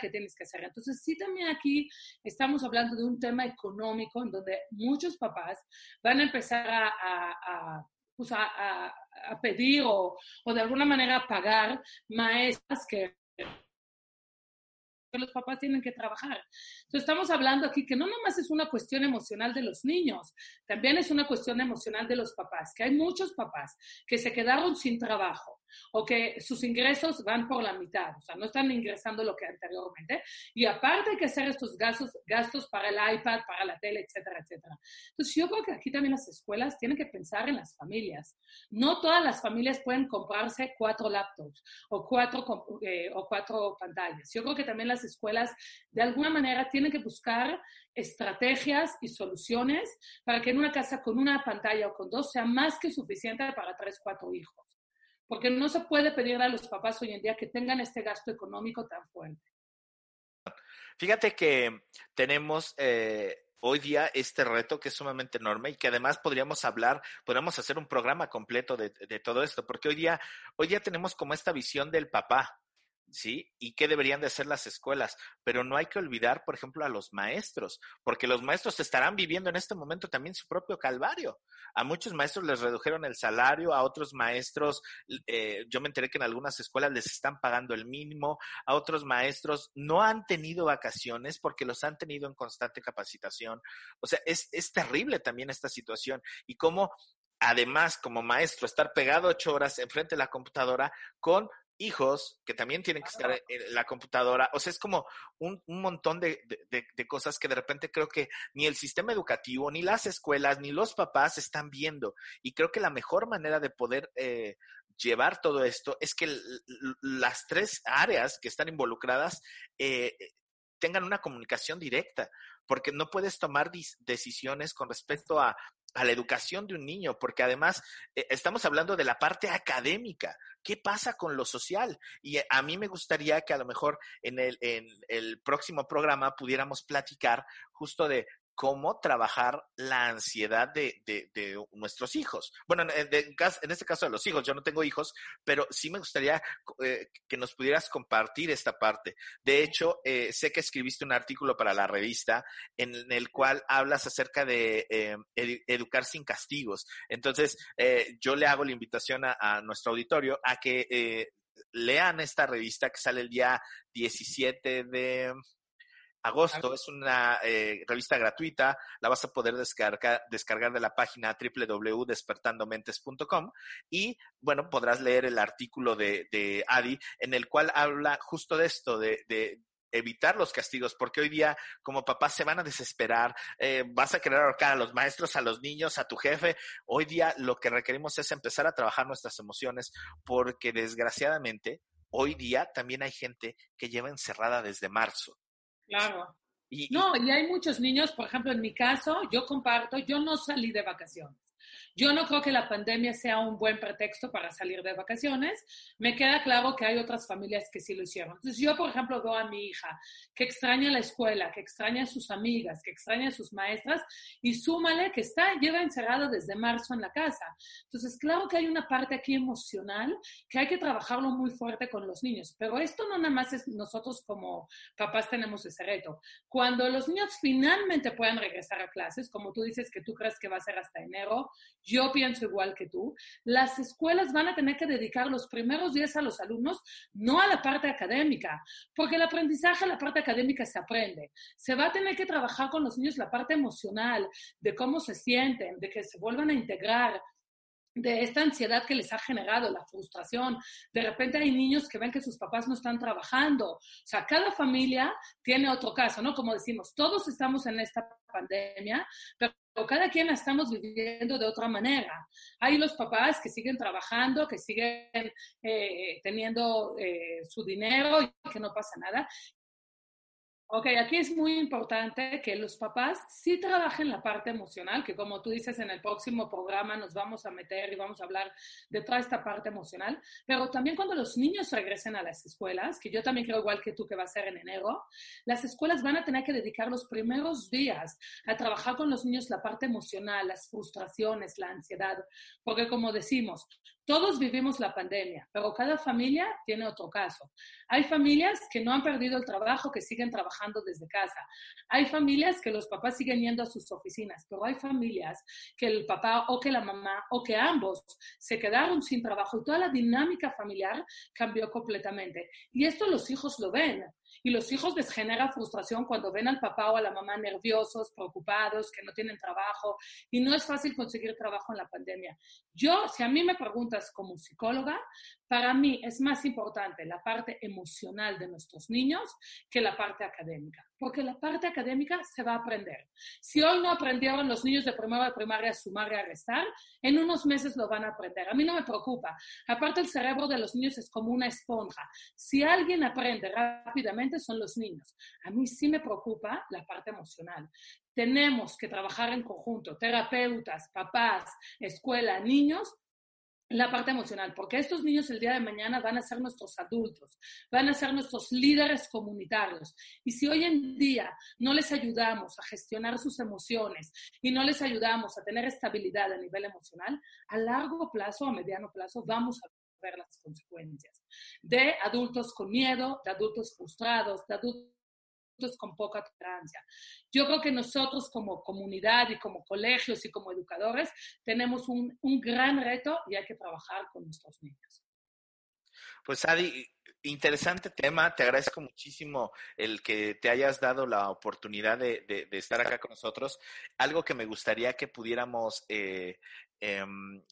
que tienes que hacer. Entonces, sí, también aquí estamos hablando de un tema económico en donde muchos papás van a empezar a, a, a pues a, a, a, pedir o, o de alguna manera pagar maestras que que los papás tienen que trabajar. Entonces estamos hablando aquí que no nomás es una cuestión emocional de los niños, también es una cuestión emocional de los papás, que hay muchos papás que se quedaron sin trabajo o que sus ingresos van por la mitad, o sea, no están ingresando lo que anteriormente, y aparte hay que hacer estos gastos, gastos para el iPad, para la tele, etcétera, etcétera. Entonces yo creo que aquí también las escuelas tienen que pensar en las familias. No todas las familias pueden comprarse cuatro laptops o cuatro, eh, o cuatro pantallas. Yo creo que también las escuelas de alguna manera tienen que buscar estrategias y soluciones para que en una casa con una pantalla o con dos sea más que suficiente para tres, cuatro hijos. Porque no se puede pedir a los papás hoy en día que tengan este gasto económico tan fuerte. Fíjate que tenemos, eh, hoy día este reto que es sumamente enorme y que además podríamos hablar, podríamos hacer un programa completo de, de todo esto, porque hoy día, hoy día tenemos como esta visión del papá, ¿sí? ¿Y qué deberían de hacer las escuelas? Pero no hay que olvidar, por ejemplo, a los maestros, porque los maestros estarán viviendo en este momento también su propio calvario. A muchos maestros les redujeron el salario, a otros maestros, eh, yo me enteré que en algunas escuelas les están pagando el mínimo, a otros maestros no han tenido vacaciones porque los han tenido en constante capacitación. O sea, es, es terrible también esta situación y cómo además como maestro estar pegado ocho horas enfrente de la computadora con hijos que también tienen que estar en la computadora. O sea, es como un, un montón de, de, de, cosas que de repente creo que ni el sistema educativo, ni las escuelas, ni los papás están viendo. Y creo que la mejor manera de poder eh, llevar todo esto es que las tres áreas que están involucradas eh, tengan una comunicación directa, porque no puedes tomar decisiones con respecto a a la educación de un niño, porque además eh, estamos hablando de la parte académica. ¿Qué pasa con lo social? Y a mí me gustaría que a lo mejor en el, en el próximo programa pudiéramos platicar justo de cómo trabajar la ansiedad de, de, nuestros hijos. Bueno, en, de, en, este caso de los hijos, yo no tengo hijos, pero sí me gustaría eh, que nos pudieras compartir esta parte. De hecho, eh, sé que escribiste un artículo para la revista en el cual hablas acerca de eh, ed educar sin castigos. Entonces, eh, yo le hago la invitación a, nuestro auditorio a que lean esta revista que sale el día 17 de agosto. Es una eh, revista gratuita. La vas a poder descargar, descargar de la página www.despertandomentes.com y, bueno, podrás leer el artículo de, de Adi en el cual habla justo de esto, de, de evitar los castigos, porque hoy día como papás se van a desesperar, eh, vas a querer ahorcar a los maestros, a los niños, a tu jefe. Hoy día lo que requerimos es empezar a trabajar nuestras emociones, porque desgraciadamente hoy día también hay gente que lleva encerrada desde marzo. Claro. Y, no, y hay muchos niños, por ejemplo, en mi caso, yo comparto, yo no salí de vacaciones. Yo no creo que la pandemia sea un buen pretexto para salir de vacaciones. Me queda claro que hay otras familias que sí lo hicieron. Entonces yo, por ejemplo, veo a mi hija que extraña la escuela, que extraña a sus amigas, que extraña a sus maestras y súmale que está, lleva encerrado desde marzo en la casa. Entonces, claro que hay una parte aquí emocional que hay que trabajarlo muy fuerte con los niños. Pero esto no nada más es nosotros como papás tenemos ese reto. Cuando los niños finalmente puedan regresar a clases, como tú dices que tú crees que va a ser hasta enero, yo pienso igual que tú, las escuelas van a tener que dedicar los primeros días a los alumnos, no a la parte académica, porque el aprendizaje, la parte académica se aprende. Se va a tener que trabajar con los niños la parte emocional, de cómo se sienten, de que se vuelvan a integrar, de esta ansiedad que les ha generado, la frustración. De repente hay niños que ven que sus papás no están trabajando. O sea, cada familia tiene otro caso, ¿no? Como decimos, todos estamos en esta pandemia, pero cada quien la estamos viviendo de otra manera. Hay los papás que siguen trabajando, que siguen eh, teniendo eh, su dinero y que no pasa nada. Ok, aquí es muy importante que los papás sí trabajen la parte emocional, que como tú dices en el próximo programa nos vamos a meter y vamos a hablar de toda esta parte emocional, pero también cuando los niños regresen a las escuelas, que yo también creo igual que tú que va a ser en enero, las escuelas van a tener que dedicar los primeros días a trabajar con los niños la parte emocional, las frustraciones, la ansiedad, porque como decimos, todos vivimos la pandemia, pero cada familia tiene otro caso. Hay familias que no han perdido el trabajo, que siguen trabajando desde casa. Hay familias que los papás siguen yendo a sus oficinas, pero hay familias que el papá o que la mamá o que ambos se quedaron sin trabajo y toda la dinámica familiar cambió completamente. Y esto los hijos lo ven. Y los hijos les genera frustración cuando ven al papá o a la mamá nerviosos, preocupados, que no tienen trabajo y no es fácil conseguir trabajo en la pandemia. Yo, si a mí me preguntas como psicóloga, para mí es más importante la parte emocional de nuestros niños que la parte académica, porque la parte académica se va a aprender. Si hoy no aprendieron los niños de primera de primaria a sumar y a restar, en unos meses lo van a aprender. A mí no me preocupa. Aparte, el cerebro de los niños es como una esponja. Si alguien aprende rápidamente, son los niños. A mí sí me preocupa la parte emocional. Tenemos que trabajar en conjunto, terapeutas, papás, escuela, niños, la parte emocional, porque estos niños el día de mañana van a ser nuestros adultos, van a ser nuestros líderes comunitarios. Y si hoy en día no les ayudamos a gestionar sus emociones y no les ayudamos a tener estabilidad a nivel emocional, a largo plazo, a mediano plazo, vamos a ver las consecuencias de adultos con miedo, de adultos frustrados, de adultos con poca tolerancia. Yo creo que nosotros como comunidad y como colegios y como educadores tenemos un, un gran reto y hay que trabajar con nuestros niños. Pues Adi, interesante tema. Te agradezco muchísimo el que te hayas dado la oportunidad de, de, de estar acá con nosotros. Algo que me gustaría que pudiéramos eh, eh,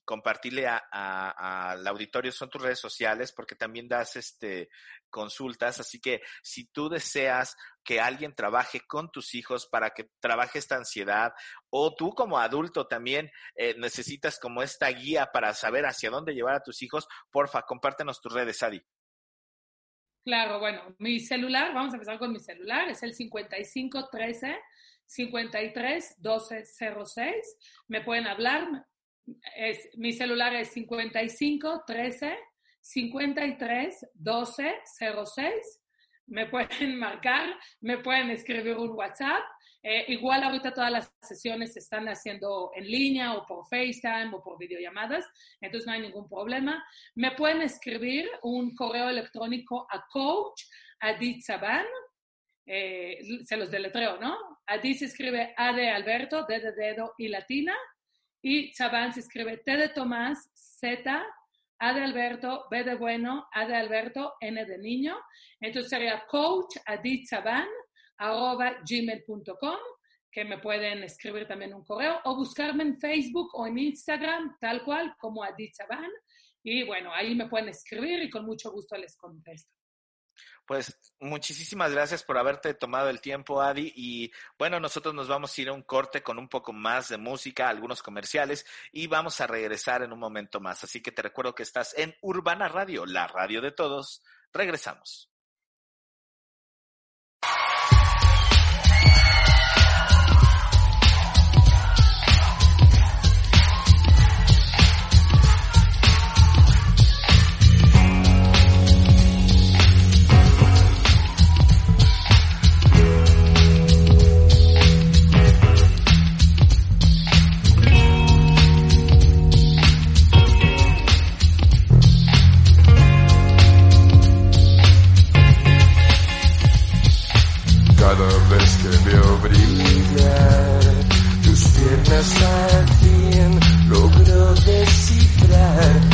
compartirle a, a, al auditorio son tus redes sociales, porque también das este consultas. Así que si tú deseas que alguien trabaje con tus hijos para que trabaje esta ansiedad, o tú como adulto también eh, necesitas como esta guía para saber hacia dónde llevar a tus hijos, porfa, compártenos tus redes, Adi. Claro, bueno, mi celular, vamos a empezar con mi celular, es el 5513 53 12 06. Me pueden hablar, es, mi celular es 55 13 53 12 06. Me pueden marcar, me pueden escribir un WhatsApp. Eh, igual ahorita todas las sesiones se están haciendo en línea o por FaceTime o por videollamadas, entonces no hay ningún problema. Me pueden escribir un correo electrónico a coach Adit Saban, eh, se los deletreo, ¿no? Adit se escribe A de Alberto, D de dedo y latina, y Saban se escribe T de Tomás, Z, A de Alberto, B de bueno, A de Alberto, N de niño. Entonces sería coach arroba gmail.com, que me pueden escribir también un correo o buscarme en Facebook o en Instagram, tal cual como Adit Saban. Y bueno, ahí me pueden escribir y con mucho gusto les contesto. Pues muchísimas gracias por haberte tomado el tiempo, Adi. Y bueno, nosotros nos vamos a ir a un corte con un poco más de música, algunos comerciales, y vamos a regresar en un momento más. Así que te recuerdo que estás en Urbana Radio, la radio de todos. Regresamos. Descifrar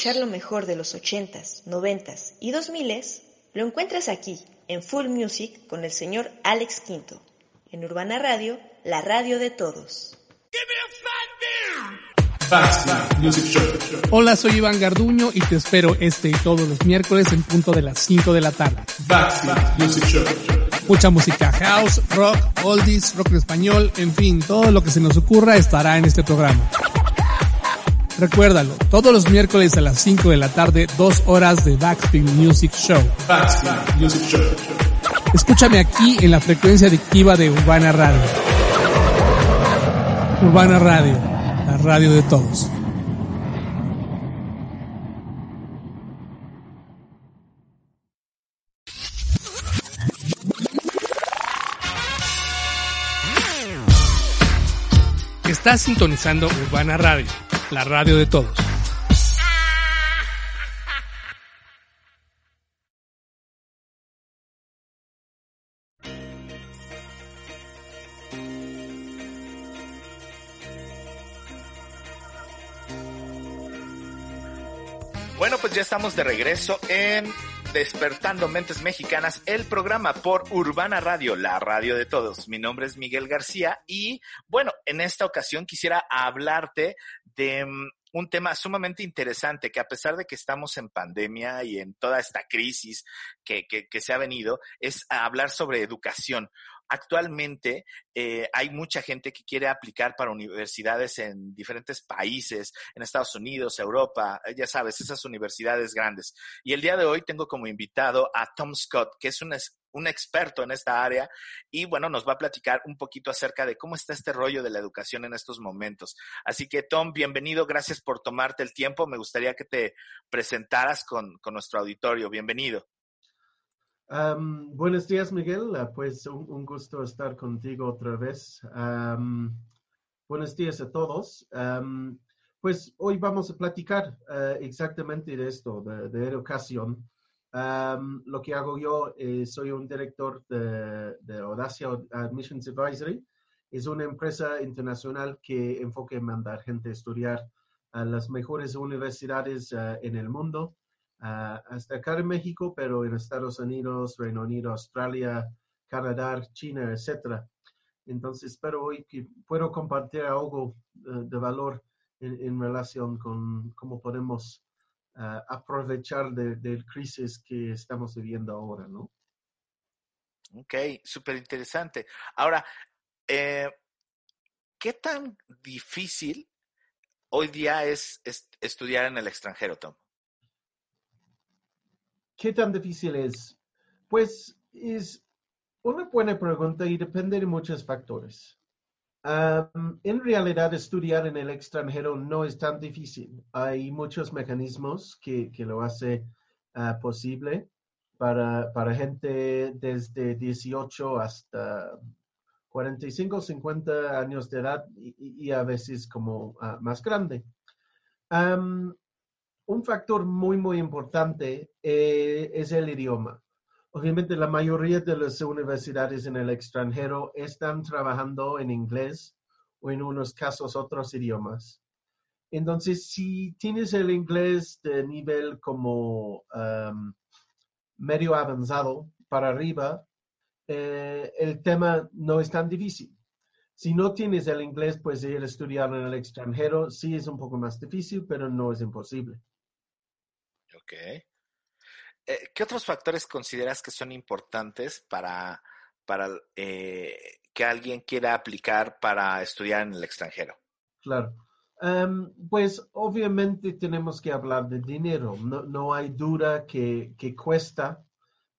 escuchar lo mejor de los 80s, 90s y 2000s, lo encuentras aquí, en Full Music, con el señor Alex Quinto. En Urbana Radio, la radio de todos. Hola, soy Iván Garduño y te espero este y todos los miércoles en punto de las 5 de la tarde. Mucha música house, rock, oldies, rock en español, en fin, todo lo que se nos ocurra estará en este programa. Recuérdalo, todos los miércoles a las 5 de la tarde, dos horas de Backspin Music Show. Escúchame aquí en la frecuencia adictiva de Urbana Radio. Urbana Radio, la radio de todos. Estás sintonizando Urbana Radio, la radio de todos. Bueno, pues ya estamos de regreso en Despertando Mentes Mexicanas, el programa por Urbana Radio, la radio de todos. Mi nombre es Miguel García y bueno, en esta ocasión quisiera hablarte mm, un tema sumamente interesante que a pesar de que estamos en pandemia y en toda esta crisis que, que, que se ha venido, es hablar sobre educación. Actualmente eh, hay mucha gente que quiere aplicar para universidades en diferentes países, en Estados Unidos, Europa, eh, ya sabes, esas universidades grandes. Y el día de hoy tengo como invitado a Tom Scott, que es un, un experto en esta área y bueno, nos va a platicar un poquito acerca de cómo está este rollo de la educación en estos momentos. Así que Tom, bienvenido, gracias por tomarte el tiempo. Me gustaría que te presentaras con nuestro auditorio. Bienvenido. Am, buenos días, Miguel. Ah, pues un, gusto estar contigo otra vez. Am, buenos días a todos. Pues hoy vamos a platicar eh, exactamente de esto, de, educación. Lo que hago yo, eh, soy un director de, de Audacia Admissions Advisory. Es una empresa internacional que enfoca en mandar gente a estudiar a las mejores universidades eh, en el mundo hasta acá en México, pero en Estados Unidos, Reino Unido, Australia, Canadá, China, etcétera. Entonces, espero hoy que puedo compartir algo eh, de valor en, relación con cómo podemos ah, aprovechar de- crisis que estamos viviendo ahora, ¿no? Ok, súper interesante. Ahora, eh, ¿qué tan difícil hoy día es estudiar en el extranjero, Tom? ¿Qué tan difícil es? Pues es una buena pregunta y depende de muchos factores. En realidad, estudiar en el extranjero no es tan difícil. Hay muchos mecanismos que, que lo hace ah, posible para, para gente desde 18 hasta 45, 50 años de edad y, a veces como ah, más grande. Un factor muy, muy importante eh, es el idioma. Obviamente, la mayoría de las universidades en el extranjero están trabajando en inglés o en unos casos otros idiomas. Entonces, si tienes el inglés de nivel como um, medio avanzado para arriba, eh, el tema no es tan difícil. Si no tienes el inglés, pues ir a estudiar en el extranjero sí es un poco más difícil, pero no es imposible. Ok. Eh, ¿Qué otros factores consideras que son importantes para, para eh, que alguien quiera aplicar para estudiar en el extranjero? Claro. Em, pues obviamente tenemos que hablar de dinero. No, no hay duda que, que cuesta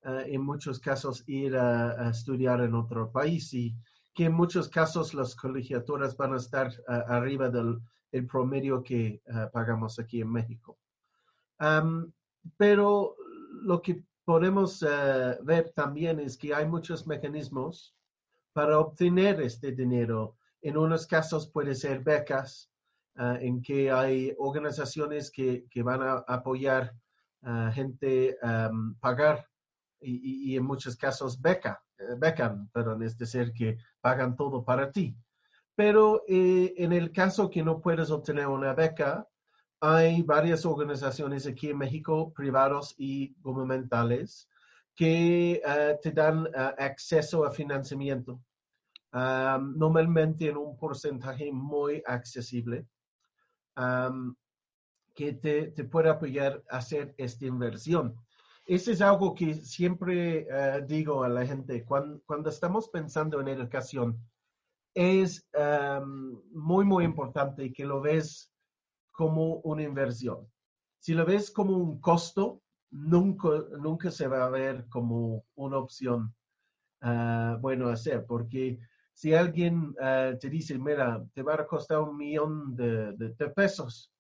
eh, en muchos casos ir a, a estudiar en otro país y que en muchos casos las colegiaturas van a estar arriba del el promedio que pagamos aquí en México. Am, pero lo que podemos eh, ver también es que hay muchos mecanismos para obtener este dinero. En unos casos puede ser becas, ah, en que hay organizaciones que, que van a apoyar a gente am, pagar y, y- en muchos casos beca, eh, becan, perdón, es decir, que pagan todo para ti. Pero eh, en el caso que no puedes obtener una beca, hay varias organizaciones aquí en México, privados y gubernamentales, que eh, te dan eh, acceso a financiamiento, um, normalmente en un porcentaje muy accesible, um, que te, te puede apoyar a hacer esta inversión. Eso es algo que siempre eh, digo a la gente, cuando, cuando estamos pensando en educación, es um, muy, muy importante que lo ves como una inversión. Si lo ves como un costo, nunca, nunca se va a ver como una opción ah, bueno hacer, porque si alguien ah, te dice, mira, te va a costar un millón de, de- de pesos,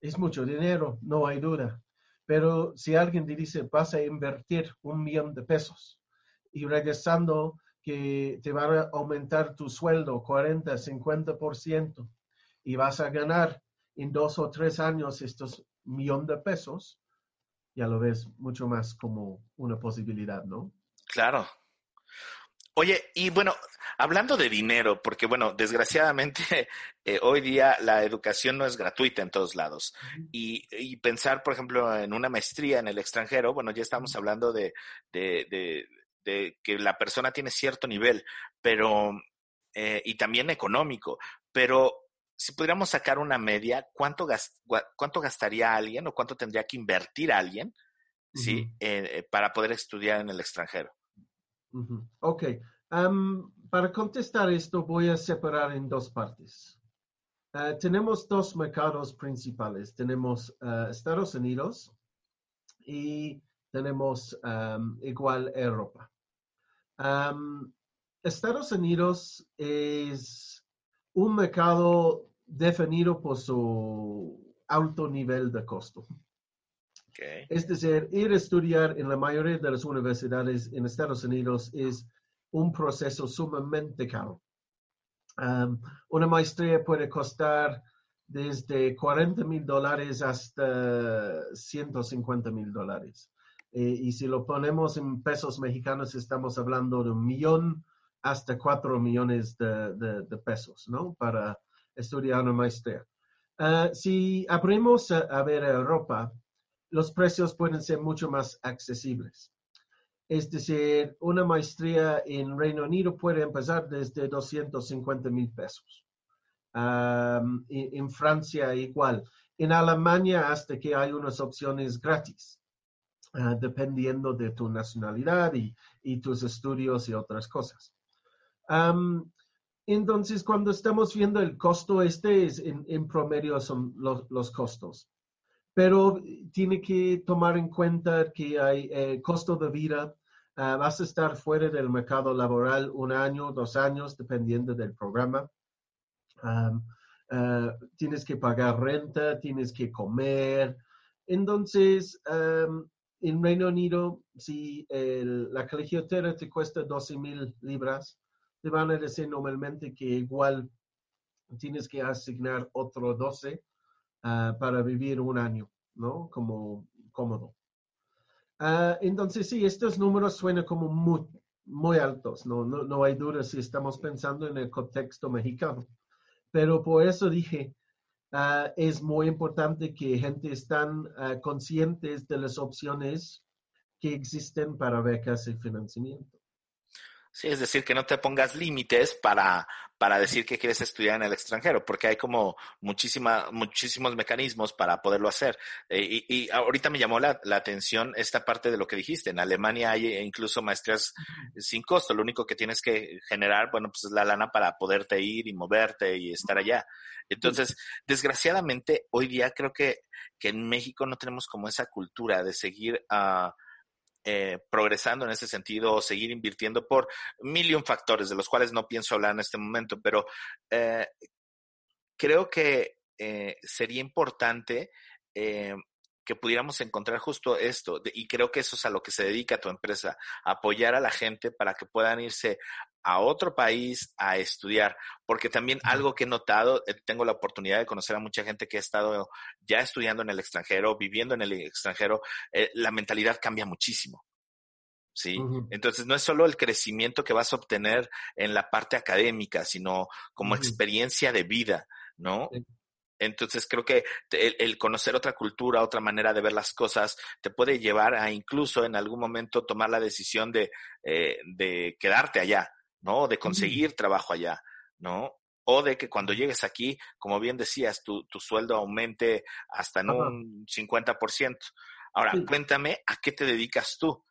es mucho dinero, no hay duda. Pero si alguien te dice, vas a invertir un millón de pesos y regresando que te va a aumentar tu sueldo 40, 50% y vas a ganar en dos o tres años estos millón de pesos, ya lo ves mucho más como una posibilidad, ¿no? Claro. Oye, y bueno, hablando de dinero, porque bueno, desgraciadamente eh, hoy día la educación no es gratuita en todos lados. Y, y pensar, por ejemplo, en una maestría en el extranjero, bueno, ya estamos hablando de, de, de, de que la persona tiene cierto nivel, pero, eh, y también económico, pero si pudiéramos sacar una media, ¿cuánto, cuánto gastaría alguien o cuánto tendría que invertir alguien, sí, eh, eh, para poder estudiar en el extranjero? Ujú. Ok. Am, para contestar esto voy a separar en dos partes. Ah, tenemos dos mercados principales. Tenemos ah, Estados Unidos y tenemos igual Europa. Estados Unidos es un mercado definido por su alto nivel de costo. Okay. Es decir, ir a estudiar en la mayoría de las universidades en Estados Unidos es un proceso sumamente caro. Um, una maestría puede costar desde 40 mil dólares hasta 150 mil dólares. Eh, y si lo ponemos en pesos mexicanos, estamos hablando de un millón hasta cuatro millones de, de- de pesos, ¿no? Para estudiar una maestría. Ah, si abrimos a, a ver Europa, los precios pueden ser mucho más accesibles. Es decir, una maestría en Reino Unido puede empezar desde 250 mil pesos. En, Francia igual. en Alemania hasta que hay unas opciones gratis, ah, dependiendo de tu nacionalidad y, tus estudios y otras cosas. Entonces, cuando estamos viendo el costo, este es en, en promedio son los, los costos. Pero tiene que tomar en cuenta que hay eh, costo de vida. ah, vas a estar fuera del mercado laboral un año, dos años, dependiendo del programa. Am, ah, tienes que pagar renta, tienes que comer. Entonces, am, en Reino Unido, si el- la colegiatura te cuesta 12 mil libras, te van a decir normalmente que igual tienes que asignar otro 12 ah, para vivir un año, ¿no? Como cómodo. Ah, entonces, sí, estos números suenan como muy, altos, ¿no? No, no hay duda si estamos pensando en el contexto mexicano. Pero por eso dije, ah, es muy importante que gente están conscientes de las opciones que existen para becas y financiamiento. Sí, es decir, que no te pongas límites para, para decir que quieres estudiar en el extranjero, porque hay como muchísima, muchísimos mecanismos para poderlo hacer. Eh, y, y ahorita me llamó la, la atención esta parte de lo que dijiste. En Alemania hay incluso maestrías sin costo. Lo único que tienes que generar, bueno, pues es la lana para poderte ir y moverte y estar allá. Entonces, desgraciadamente, hoy día creo que, que en México no tenemos como esa cultura de seguir a eh, progresando en ese sentido o seguir invirtiendo por mil y un factores de los cuales no pienso hablar en este momento, pero eh, creo que eh, sería importante eh, que pudiéramos encontrar justo esto, y creo que eso es a lo que se dedica tu empresa, apoyar a la gente para que puedan irse a otro país a estudiar, porque también algo que he notado, eh, tengo la oportunidad de conocer a mucha gente que ha estado ya estudiando en el extranjero, viviendo en el extranjero, eh, la mentalidad cambia muchísimo. ¿sí? Entonces no es solo el crecimiento que vas a obtener en la parte académica, sino como experiencia de vida, ¿no? Entonces creo que el, el conocer otra cultura, otra manera de ver las cosas, te puede llevar a incluso en algún momento tomar la decisión de, eh, de quedarte allá, ¿no? De conseguir trabajo allá, ¿no? O de que cuando llegues aquí, como bien decías, tu, tu sueldo aumente hasta en un 50%. Ahora, Sí. cuéntame, ¿a qué te dedicas tú?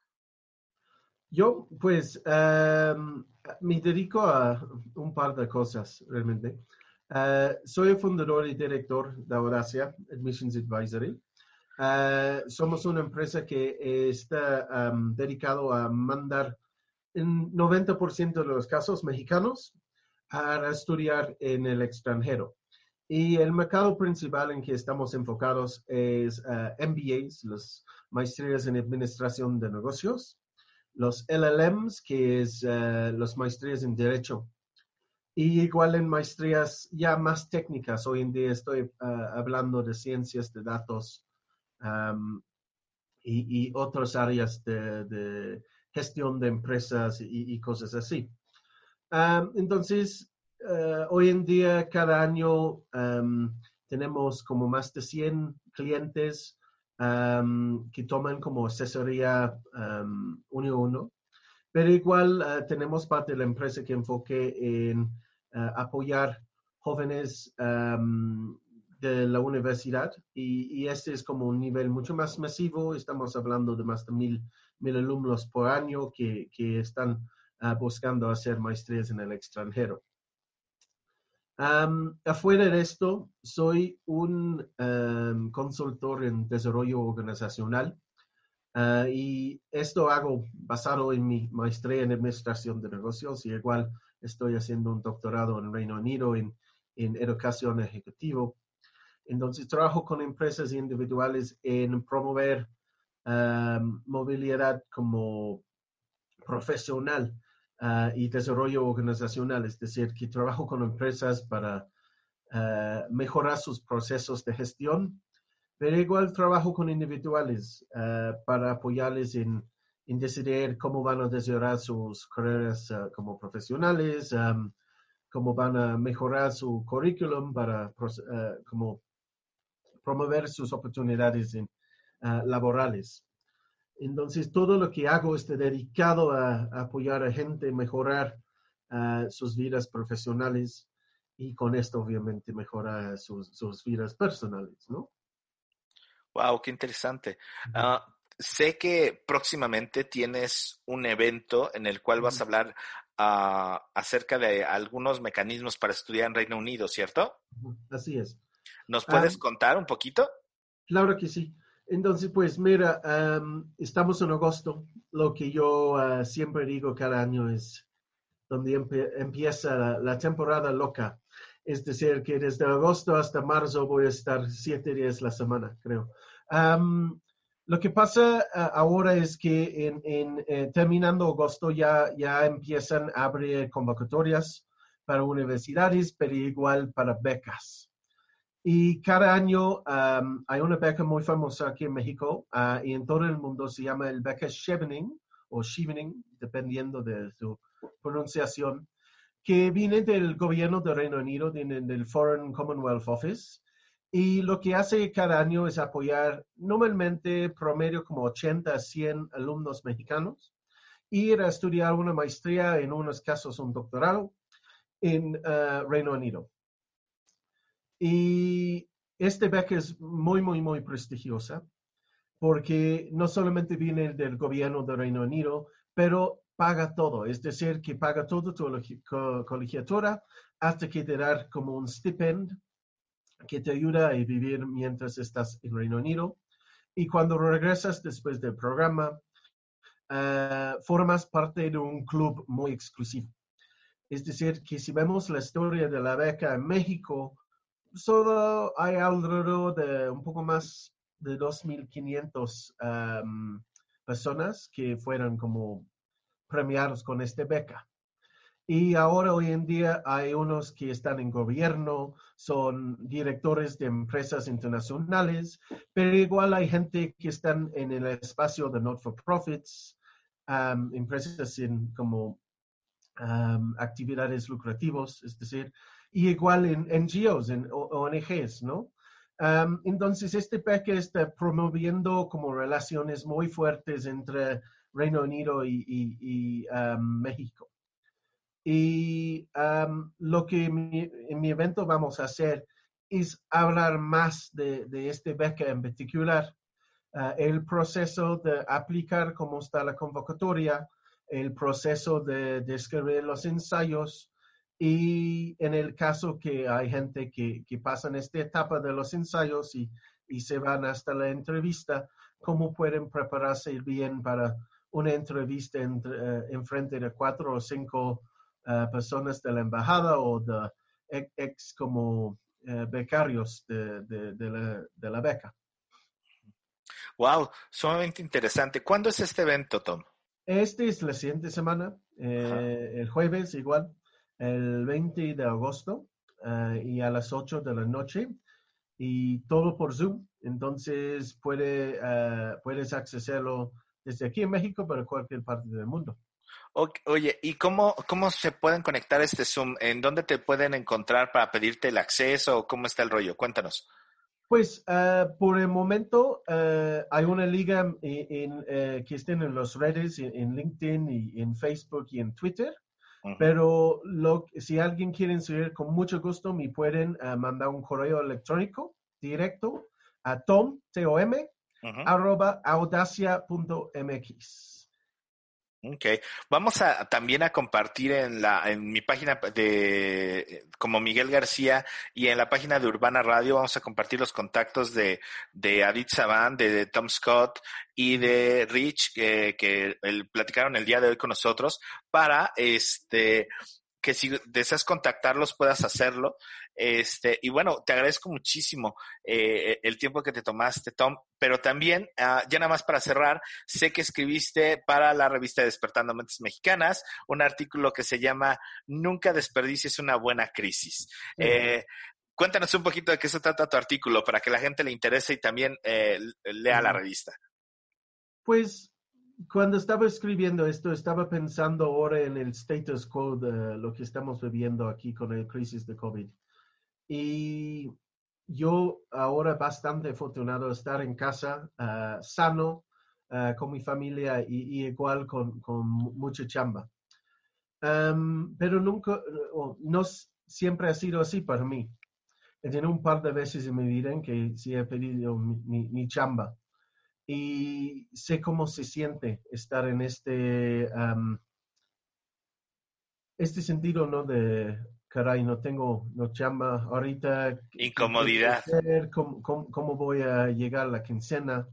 Yo, pues, em, me dedico a un par de cosas realmente. Eh, soy el fundador y director de Audacia Admissions Advisory. Eh, somos una empresa que está em, dedicado a mandar en 90% de los casos mexicanos a estudiar en el extranjero. Y el mercado principal en que estamos enfocados es eh, MBAs, las maestrías en administración de negocios, los LLMs, que es las maestrías en Derecho. Y igual en maestrías ya más técnicas, hoy en día estoy eh, hablando de ciencias de datos um, y, y otras áreas de, gestión de empresas y, cosas así. Um, entonces, eh, hoy en día, cada año um, tenemos como más de 100 clientes que toman como asesoría uno a uno. Pero igual eh, tenemos parte de la empresa que enfoque en eh, apoyar jóvenes um, de la universidad y, y este es como un nivel mucho más masivo. Estamos hablando de más de mil, mil alumnos por año que, que están ah, buscando hacer maestrías en el extranjero. Am, afuera de esto, soy un am, consultor en desarrollo organizacional ah, y esto hago basado en mi maestría en administración de negocios y igual estoy haciendo un doctorado en Reino Unido en, en educación ejecutiva. Entonces trabajo con empresas individuales en promover am, movilidad como profesional ah, y desarrollo organizacional, es decir, que trabajo con empresas para ah, mejorar sus procesos de gestión, pero igual trabajo con individuales ah, para apoyarles en, en decidir cómo van a desarrollar sus carreras ah, como profesionales, am, cómo van a mejorar su currículum para ah, como promover sus oportunidades laborales. Entonces, todo lo que hago está dedicado a, apoyar a gente mejorar sus vidas profesionales y con esto, obviamente, mejorar sus, sus vidas personales, ¿no? Wow, qué interesante. Ah, sé que próximamente tienes un evento en el cual vas a hablar ah, acerca de algunos mecanismos para estudiar en Reino Unido, ¿cierto? Así es. ¿Nos puedes contar un poquito? Claro que sí. Entonces, pues mira, am, estamos en agosto. Lo que yo ah, siempre digo cada año es donde empieza la, la temporada loca. Es decir, que desde agosto hasta marzo voy a estar siete días la semana, creo. Am, lo que pasa ah, ahora es que en, en, eh, terminando agosto ya, ya empiezan a abrir convocatorias para universidades, pero igual para becas. Y cada año um, hay una beca muy famosa aquí en México ah, y en todo el mundo se llama el beca Chevening o Chevening, dependiendo de su pronunciación, que viene del gobierno del Reino Unido, del Foreign Commonwealth Office. Y lo que hace cada año es apoyar normalmente promedio como 80 a 100 alumnos mexicanos, ir a estudiar una maestría, en unos casos un doctorado, en ah, Reino Unido. Y este beca es muy, muy, muy prestigiosa porque no solamente viene del gobierno del Reino Unido, pero paga todo, es decir, que paga todo tu colegiatura co- colegiatura hasta que te da como un stipend que te ayuda a vivir mientras estás en Reino Unido. Y cuando regresas después del programa, ah, formas parte de un club muy exclusivo. Es decir, que si vemos la historia de la beca en México, solo hay alrededor de un poco más de 2.500 am, personas que fueron como premiados con esta beca. Y ahora, hoy en día, hay unos que están en gobierno, son directores de empresas internacionales, pero igual hay gente que están en el espacio de not-for-profits, empresas en como am, actividades lucrativas, es decir, y igual en NGOs, en ONGs, ¿no? Am, entonces, este beca está promoviendo como relaciones muy fuertes entre Reino Unido y, am, México. Y am, lo que en mi evento vamos a hacer es hablar más de, este beca en particular, ah, el proceso de aplicar cómo está la convocatoria, el proceso de, de escribir los ensayos y en el caso que hay gente que, que pasa en esta etapa de los ensayos y se van hasta la entrevista, cómo pueden prepararse bien para una entrevista entre, eh, en frente de cuatro o cinco eh, personas de la embajada o de ex, ex como eh, becarios de, de- de la, de la beca. Wow, sumamente interesante. ¿Cuándo es este evento, Tom? Este es la siguiente semana, eh, el jueves igual, el 20 de agosto eh, y a las 8 de la noche y todo por Zoom. Entonces puede, eh, puedes accesarlo desde aquí en México, pero en cualquier parte del mundo. O- Oye, ¿y cómo, cómo se pueden conectar este Zoom? ¿En dónde te pueden encontrar para pedirte el acceso o cómo está el rollo? Cuéntanos. Pues eh, por el momento eh, hay una liga en, en, eh, que estén en las redes, en, en LinkedIn y en Facebook y en Twitter. Pero lo, si alguien quiere seguir con mucho gusto, me pueden mandar un correo electrónico directo a tom, Ujú. arroba audacia.mx. Ok, vamos a también a compartir en la en mi página de como Miguel García y en la página de Urbana Radio vamos a compartir los contactos de de Adit Saban, de, de Tom Scott y de Rich que, que el- platicaron el día de hoy con nosotros para este que si deseas contactarlos puedas hacerlo. Este, y bueno, te agradezco muchísimo eh, el tiempo que te tomaste, Tom, pero también, ah, ya nada más para cerrar, sé que escribiste para la revista Despertando Mentes Mexicanas un artículo que se llama Nunca desperdicies una buena crisis. Eh, cuéntanos un poquito de qué se trata tu artículo para que la gente le interese y también eh, lea la revista. Pues cuando estaba escribiendo esto, estaba pensando ahora en el status quo de lo que estamos viviendo aquí con la crisis de COVID. Y yo ahora bastante afortunado estar en casa, ah, sano, ah, con mi familia y, y igual con, con mu- mucha chamba. Am, pero nunca, o no siempre ha sido así para mí. he tenido un par de veces en mi vida en que sí he pedido mi, mi- mi chamba y sé cómo se siente estar en este, am, este sentido, ¿no? De, caray, no tengo no chamba ahorita. ¿qué- qué Incomodidad. ¿Cómo, cómo- cómo voy a llegar a la quincena?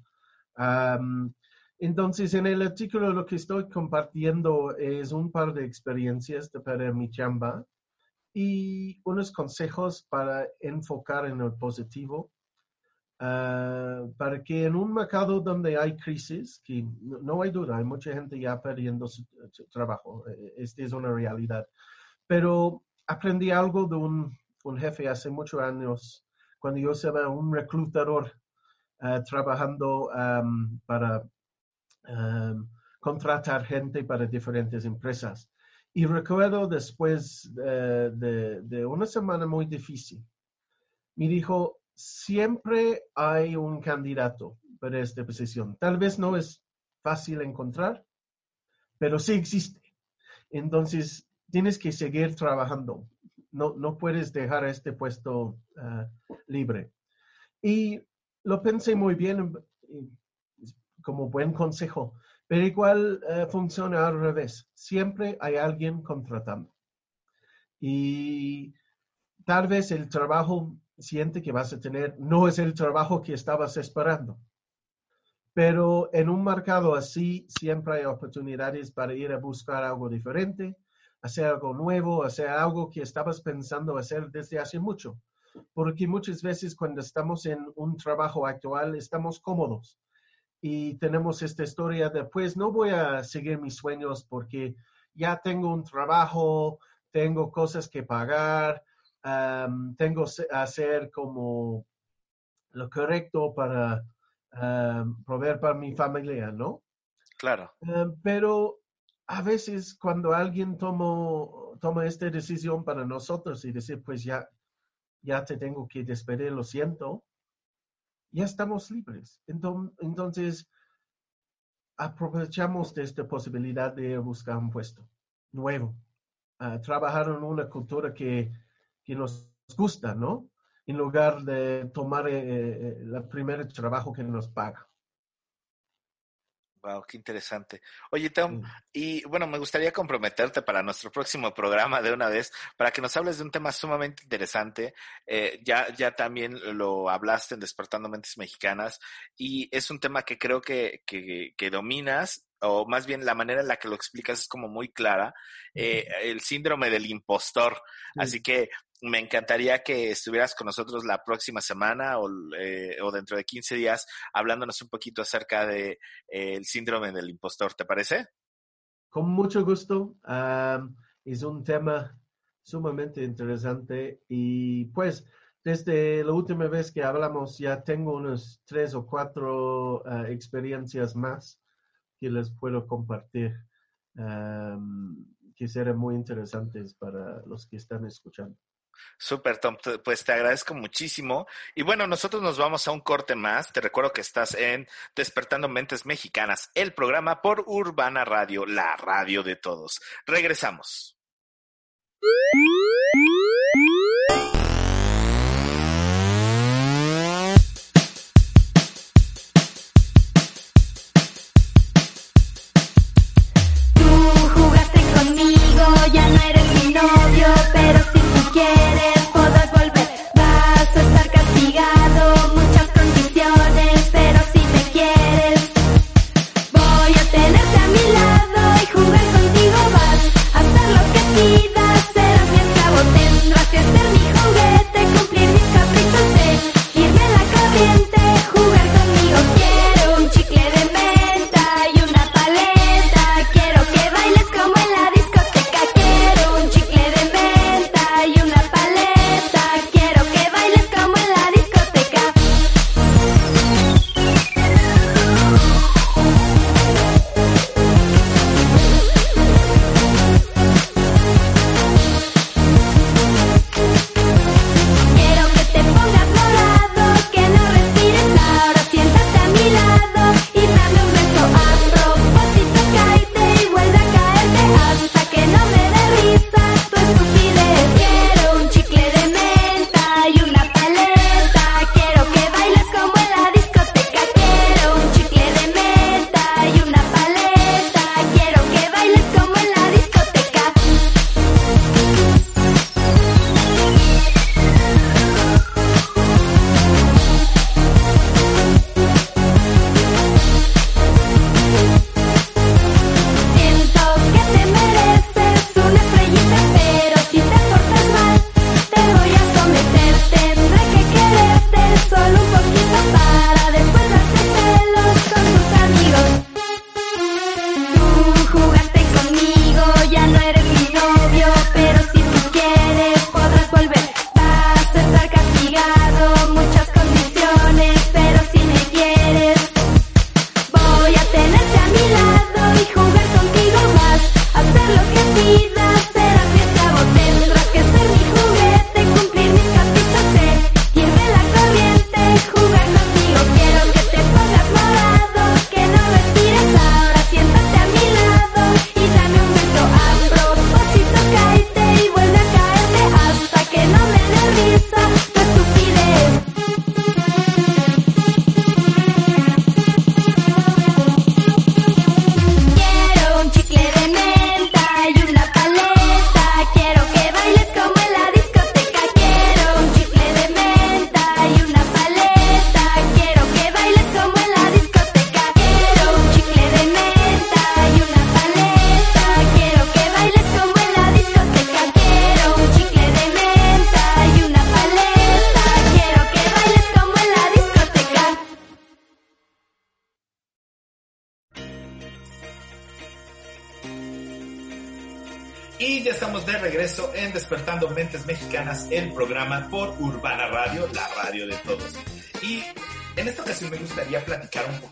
Am, entonces, en el artículo lo que estoy compartiendo es un par de experiencias de para mi chamba y unos consejos para enfocar en el positivo, ah, para que en un mercado donde hay crisis, que no, no hay duda, hay mucha gente ya perdiendo su, su trabajo, eh, esta es una realidad, pero aprendí algo de un, un jefe hace muchos años, cuando yo estaba un reclutador ah, trabajando am, para am, contratar gente para diferentes empresas. Y recuerdo después eh, de, de una semana muy difícil, me dijo, siempre hay un candidato para esta posición. Tal vez no es fácil encontrar, pero sí existe. Entonces, tienes que seguir trabajando. No, no puedes dejar este puesto ah, libre. Y lo pensé muy bien como buen consejo, pero igual eh, funciona al revés. Siempre hay alguien contratando. Y tal vez el trabajo siente que vas a tener no es el trabajo que estabas esperando. Pero en un mercado así siempre hay oportunidades para ir a buscar algo diferente, hacer algo nuevo, hacer algo que estabas pensando hacer desde hace mucho. Porque muchas veces cuando estamos en un trabajo actual estamos cómodos y tenemos esta historia de pues no voy a seguir mis sueños porque ya tengo un trabajo, tengo cosas que pagar, tengo que hacer como lo correcto para proveer para mi familia, ¿no? Claro. Um, pero a veces cuando alguien tomo, toma esta decisión para nosotros y decir, pues ya, ya te tengo que despedir, lo siento, ya estamos libres. Enton- Entonces, aprovechamos de esta posibilidad de buscar un puesto nuevo, ah, trabajar en una cultura que, que nos gusta, ¿no? En lugar de tomar eh, eh, el primer trabajo que nos paga. Wow, qué interesante. Oye, Tom, y bueno, me gustaría comprometerte para nuestro próximo programa de una vez, para que nos hables de un tema sumamente interesante. Eh, ya, ya también lo hablaste en Despertando Mentes Mexicanas, y es un tema que creo que, que, que dominas, o más bien la manera en la que lo explicas es como muy clara, eh, el síndrome del impostor. Así que me encantaría que estuvieras con nosotros la próxima semana o, eh, o dentro de 15 días hablándonos un poquito acerca de eh, síndrome del impostor, ¿te parece? Con mucho gusto. Am, es un tema sumamente interesante y pues desde la última vez que hablamos ya tengo unas tres o cuatro ah, experiencias más que les puedo compartir am, que serán muy interesantes para los que están escuchando. Super, Tom, pues te agradezco muchísimo. Y bueno, nosotros nos vamos a un corte más. Te recuerdo que estás en Despertando Mentes Mexicanas, el programa por Urbana Radio, la radio de todos. Regresamos.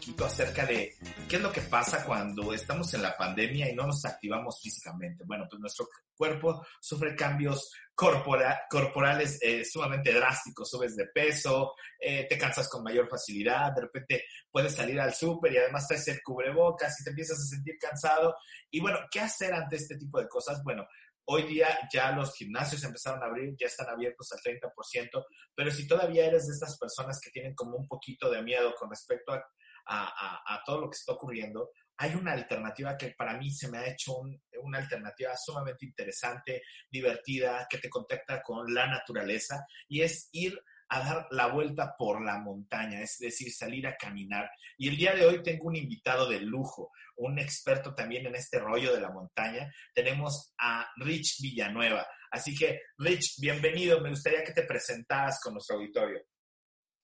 Poquito acerca de qué es lo que pasa cuando estamos en la pandemia y no nos activamos físicamente. Bueno, pues nuestro cuerpo sufre cambios corpora- corporales eh, sumamente drásticos, subes de peso, eh, te cansas con mayor facilidad, de repente puedes salir al súper y además traes el cubrebocas y te empiezas a sentir cansado. Y bueno, ¿qué hacer ante este tipo de cosas? Bueno, Hoy día ya los gimnasios empezaron a abrir, ya están abiertos al 30%, pero si todavía eres de estas personas que tienen como un poquito de miedo con respecto a, a- a- todo lo que está ocurriendo, hay una alternativa que para mí se me ha hecho un- una alternativa sumamente interesante, divertida, que te contacta con la naturaleza y es ir a dar la vuelta por la montaña, es decir, salir a caminar. Y el día de hoy tengo un invitado de lujo, un experto también en este rollo de la montaña. Tenemos a Rich Villanueva. Así que, Rich, bienvenido. Me gustaría que te presentaras con nuestro auditorio.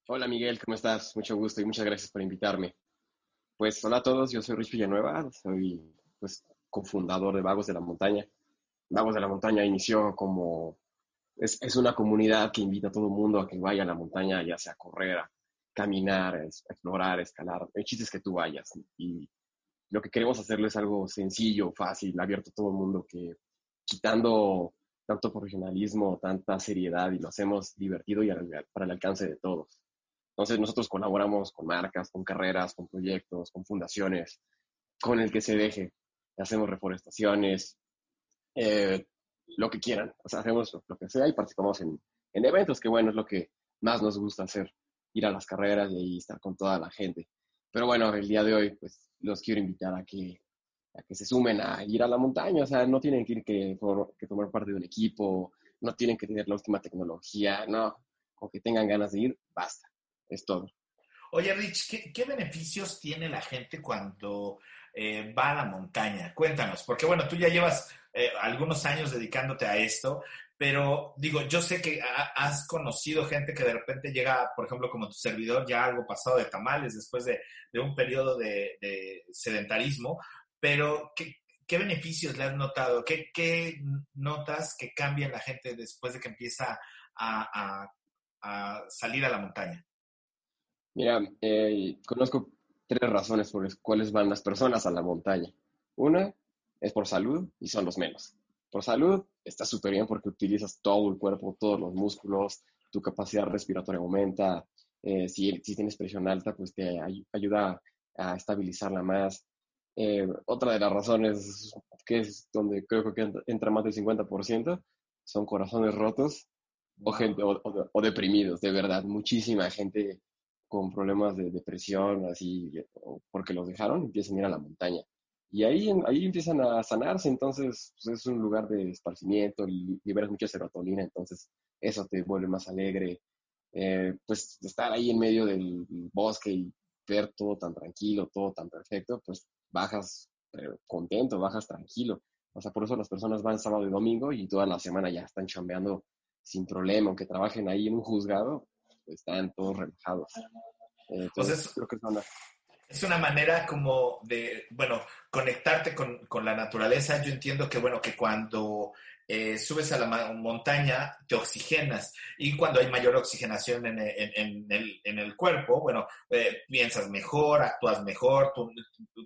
Hola Miguel, ¿cómo estás? Mucho gusto y muchas gracias por invitarme. Pues hola a todos, yo soy Rich Villanueva, soy pues cofundador de Vagos de la Montaña. Vagos de la Montaña inició como, es, es una comunidad que invita a todo el mundo a que vaya a la montaña, ya sea a correr, a caminar, a explorar, a escalar. El chiste es que tú vayas y lo que queremos hacerlo es algo sencillo, fácil, abierto a todo el mundo, quitando tanto profesionalismo, tanta seriedad y lo hacemos divertido y para el alcance de todos. Entonces nosotros colaboramos con marcas, con carreras, con proyectos, con fundaciones, con el que se deje. Hacemos reforestaciones, eh, lo que quieran. O sea, hacemos lo, que sea y participamos en, en eventos, que bueno, es lo que más nos gusta hacer, ir a las carreras y ahí estar con toda la gente. Pero bueno, el día de hoy, pues los quiero invitar a que, a que se sumen a ir a la montaña. O sea, no tienen que ir que, for- que tomar parte de un equipo, no tienen que tener la última tecnología, no. Con que tengan ganas de ir, basta. Es todo. Oye, Rich, ¿qué, beneficios tiene la gente cuando eh, va a la montaña? Cuéntanos, porque bueno, tú ya llevas eh, algunos años dedicándote a esto, pero digo, yo sé que ha- has conocido gente que de repente llega, por ejemplo, como tu servidor, ya algo pasado de tamales después de, de un periodo de, de sedentarismo, pero ¿qué, qué beneficios le has notado? ¿Qué, qué notas que cambia en la gente después de que empieza a- a salir a la montaña? Mira, eh, conozco tres razones por las cuales van las personas a la montaña. Una es por salud y son los menos. Por salud está súper bien porque utilizas todo el cuerpo, todos los músculos, tu capacidad respiratoria aumenta. eh, si, tienes presión alta, pues te ay- ayuda a estabilizarla más. Eh, otra de las razones que es donde creo que entra- más del 50% son corazones rotos o, gente, o- o deprimidos, de verdad. Muchísima gente con problemas de depresión, así, o porque los dejaron, empiezan a ir a la montaña. Y ahí, ahí empiezan a sanarse, entonces pues, es un lugar de esparcimiento, li- liberas mucha serotonina, entonces eso te vuelve más alegre. Eh, pues estar ahí en medio del bosque y ver todo tan tranquilo, todo tan perfecto, pues bajas eh, contento, bajas tranquilo. O sea, por eso las personas van sábado y domingo y toda la semana ya están chambeando sin problema, aunque trabajen ahí en un juzgado, están todos relajados. Entonces, creo que es una- Es una manera como de, bueno, conectarte con, con la naturaleza. Yo entiendo que, bueno, que cuando eh, subes a la montaña te oxigenas y cuando hay mayor oxigenación en, el- en- en el, en el cuerpo, bueno, eh, piensas mejor, actúas mejor, tú,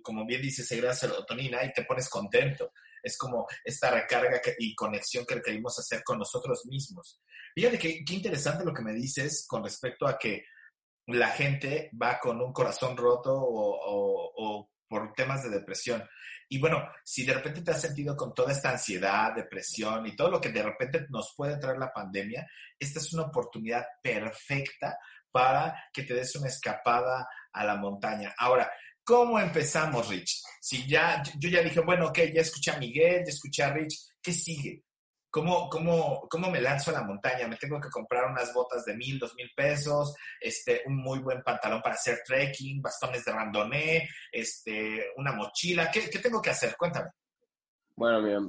como bien dices, segrega serotonina y te pones contento. Es como esta recarga y conexión que queremos hacer con nosotros mismos. Fíjate que- qué interesante lo que me dices con respecto a que la gente va con un corazón roto o por temas de depresión. Y bueno, si de repente te has sentido con toda esta ansiedad, depresión y todo lo que de repente nos puede traer la pandemia, esta es una oportunidad perfecta para que te des una escapada a la montaña. Ahora, ¿cómo empezamos, Rich? Si ya, yo ya dije, bueno, ok, ya escuché a Miguel, ya escuché a Rich, ¿qué sigue? ¿Cómo, cómo, ¿Cómo me lanzo a la montaña? Me tengo que comprar unas botas de mil, dos mil pesos, este, un muy buen pantalón para hacer trekking, bastones de randoné, este, una mochila. ¿Qué, qué tengo que hacer? Cuéntame. Bueno, mira,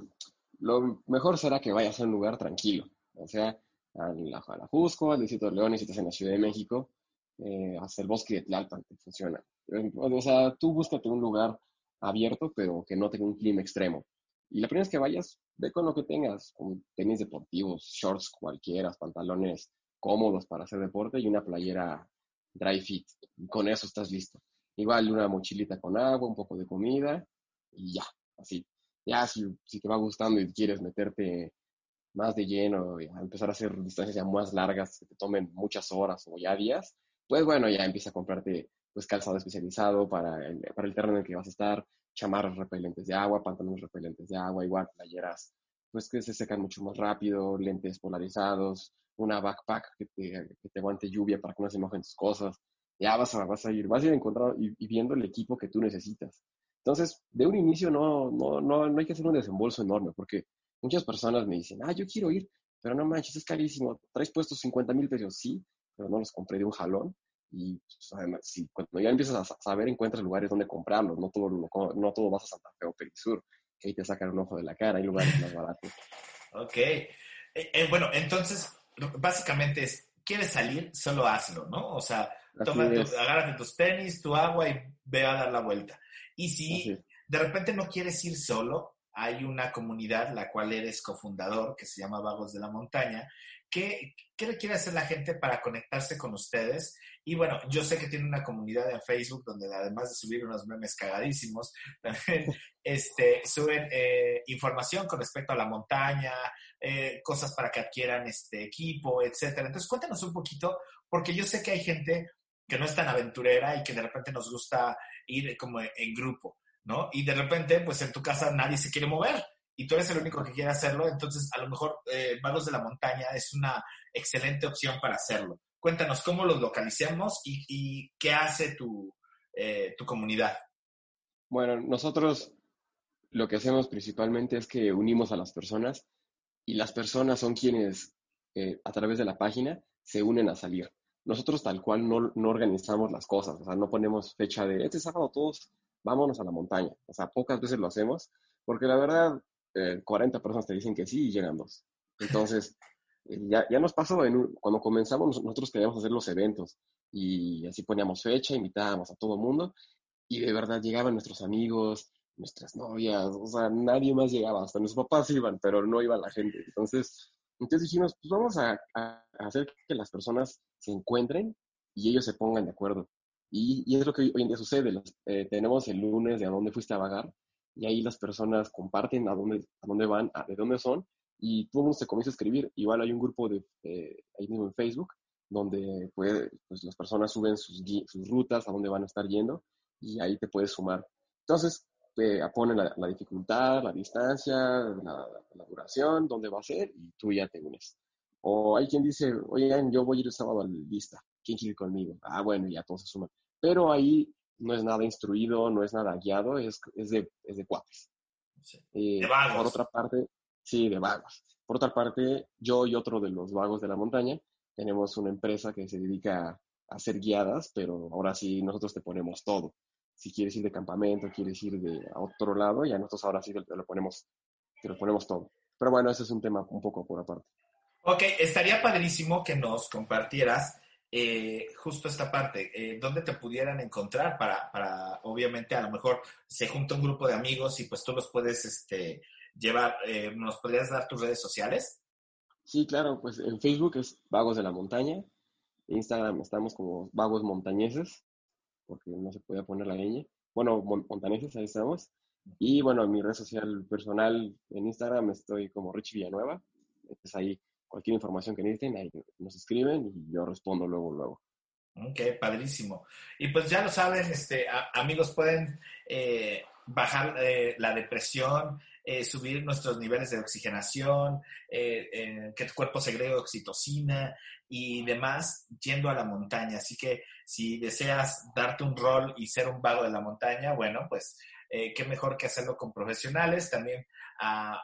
lo mejor será que vayas a un lugar tranquilo, o sea, a la, a al Distrito de León, si estás en la Ciudad de México, eh, hasta bosque de Tlalpan, que funciona. Eh, O sea, tú búscate un lugar abierto, pero que no tenga un clima extremo. Y la primera vez que vayas, ve con lo que tengas, como tenis deportivos, shorts cualquiera, pantalones cómodos para hacer deporte y una playera dry fit. Con eso estás listo. Igual una mochilita con agua, un poco de comida y ya, así. Ya si, si te va gustando y quieres meterte más de lleno y empezar a hacer distancias ya más largas que te tomen muchas horas o ya días, pues bueno, ya empieza a comprarte pues calzado especializado para el, para el terreno en el que vas a estar, chamarras repelentes de agua, pantalones repelentes de agua, igual playeras pues que se secan mucho más rápido, lentes polarizados, una backpack que te, que te aguante lluvia para que no se mojen tus cosas. Ya vas a, vas a ir, vas a ir encontrando y, y viendo el equipo que tú necesitas. Entonces, de un inicio no, no, no, no hay que hacer un desembolso enorme, porque muchas personas me dicen, ah, yo quiero ir, pero no manches, es carísimo, traes puestos 50 mil pesos, sí, pero no los compré de un jalón. Y pues, además, si cuando ya empiezas a saber, encuentras lugares donde comprarlos, no todo, no todo vas a Santa Fe o Perisur, que ahí te sacan un ojo de la cara, hay lugares más baratos. Ok. Eh, eh, bueno, entonces, básicamente es, quieres salir, solo hazlo, ¿no? O sea, toma tu, agárrate tus tenis, tu agua y ve a dar la vuelta. Y si de repente no quieres ir solo, hay una comunidad, la cual eres cofundador, que se llama Vagos de la Montaña. ¿Qué, ¿Qué le quiere hacer la gente para conectarse con ustedes? Y bueno, yo sé que tiene una comunidad en Facebook donde además de subir unos memes cagadísimos, también este, suben eh, información con respecto a la montaña, eh, cosas para que adquieran este equipo, etcétera. Entonces, cuéntanos un poquito, porque yo sé que hay gente que no es tan aventurera y que de repente nos gusta ir como en grupo. ¿no? Y de repente, pues en tu casa nadie se quiere mover y tú eres el único que quiere hacerlo, entonces a lo mejor eh, Vagos de la Montaña es una excelente opción para hacerlo. Cuéntanos cómo los localizamos y, qué hace tu, eh, tu comunidad. Bueno, nosotros lo que hacemos principalmente es que unimos a las personas y las personas son quienes eh, a través de la página se unen a salir. Nosotros tal cual no, no organizamos las cosas, o sea, no ponemos fecha de este sábado todos vámonos a la montaña. O sea, pocas veces lo hacemos, porque la verdad, 40 eh, personas te dicen que sí y llegan dos. Entonces, eh, ya, ya nos pasó, cuando comenzamos nosotros queríamos hacer los eventos y así poníamos fecha, invitábamos a todo el mundo y de verdad llegaban nuestros amigos, nuestras novias, o sea, nadie más llegaba, hasta nuestros papás iban, pero no iba la gente. Entonces, entonces dijimos, pues vamos a, a hacer que las personas se encuentren y ellos se pongan de acuerdo. Y, es lo que hoy en día sucede. Eh, tenemos el lunes de a dónde fuiste a vagar y ahí las personas comparten a dónde, a dónde van, a, de dónde son y todo el mundo se comienza a escribir. Igual hay un grupo de, eh, ahí mismo en Facebook donde puede, pues, las personas suben sus, sus rutas, a dónde van a estar yendo y ahí te puedes sumar. Entonces, te ponen la, la, dificultad, la distancia, la, la, duración, dónde va a ser y tú ya te unes. O hay quien dice, oigan, yo voy a ir el sábado al lista. ¿quién quiere ir conmigo? Ah, bueno, ya todos se suman. Pero ahí no es nada instruido, no es nada guiado, es, es, de, es de cuates. Eh, de vagos. Por otra parte, sí, de vagos. Por otra parte, yo y otro de los vagos de la montaña tenemos una empresa que se dedica a hacer guiadas, pero ahora sí nosotros te ponemos todo. Si quieres ir de campamento, quieres ir de a otro lado, ya nosotros ahora sí te lo ponemos, te lo ponemos todo. Pero bueno, ese es un tema un poco por aparte. Ok, estaría padrísimo que nos compartieras eh, justo esta parte, eh, ¿dónde te pudieran encontrar para, para, obviamente, a lo mejor se junta un grupo de amigos y pues tú los puedes este, llevar, eh, ¿nos podrías dar tus redes sociales? Sí, claro, pues en Facebook es Vagos de la Montaña, Instagram estamos como Vagos Montañeses, porque no se podía poner la ñ, bueno, montañeses, ahí estamos, y bueno, en mi red social personal en Instagram estoy como Rich Villanueva, es ahí cualquier información que necesiten, ahí nos escriben y yo respondo luego, luego. Ok, padrísimo. Y pues ya lo saben, este, amigos, pueden eh, bajar eh, la depresión, eh, subir nuestros niveles de oxigenación, que tu cuerpo segregue oxitocina y demás yendo a la montaña. Así que si deseas darte un rol y ser un vago de la montaña, bueno, pues qué mejor que hacerlo con profesionales. También a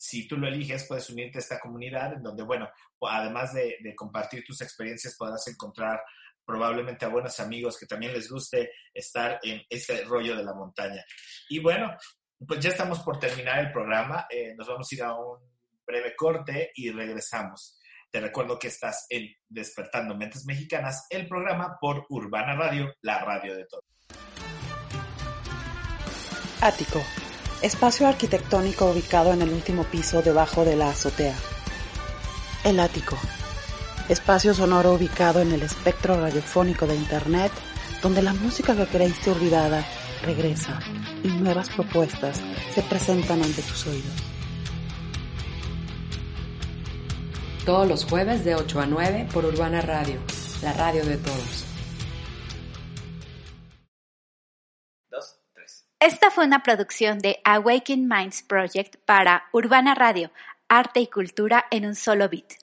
si tú lo eliges, puedes unirte a esta comunidad en donde, bueno, además de, compartir tus experiencias, podrás encontrar probablemente a buenos amigos que también les guste estar en ese rollo de la montaña. Y bueno, pues ya estamos por terminar el programa. Eh, nos vamos a ir a un breve corte y regresamos. Te recuerdo que estás en Despertando Mentes Mexicanas, el programa por Urbana Radio, la radio de todos. Ático espacio arquitectónico ubicado en el último piso debajo de la azotea. El ático, espacio sonoro ubicado en el espectro radiofónico de Internet, donde la música que creíste olvidada regresa y nuevas propuestas se presentan ante tus oídos. Todos los jueves de 8 a 9 por Urbana Radio, la radio de todos. Esta fue una producción de Awaken Minds Project para Urbana Radio, arte y cultura en un solo beat.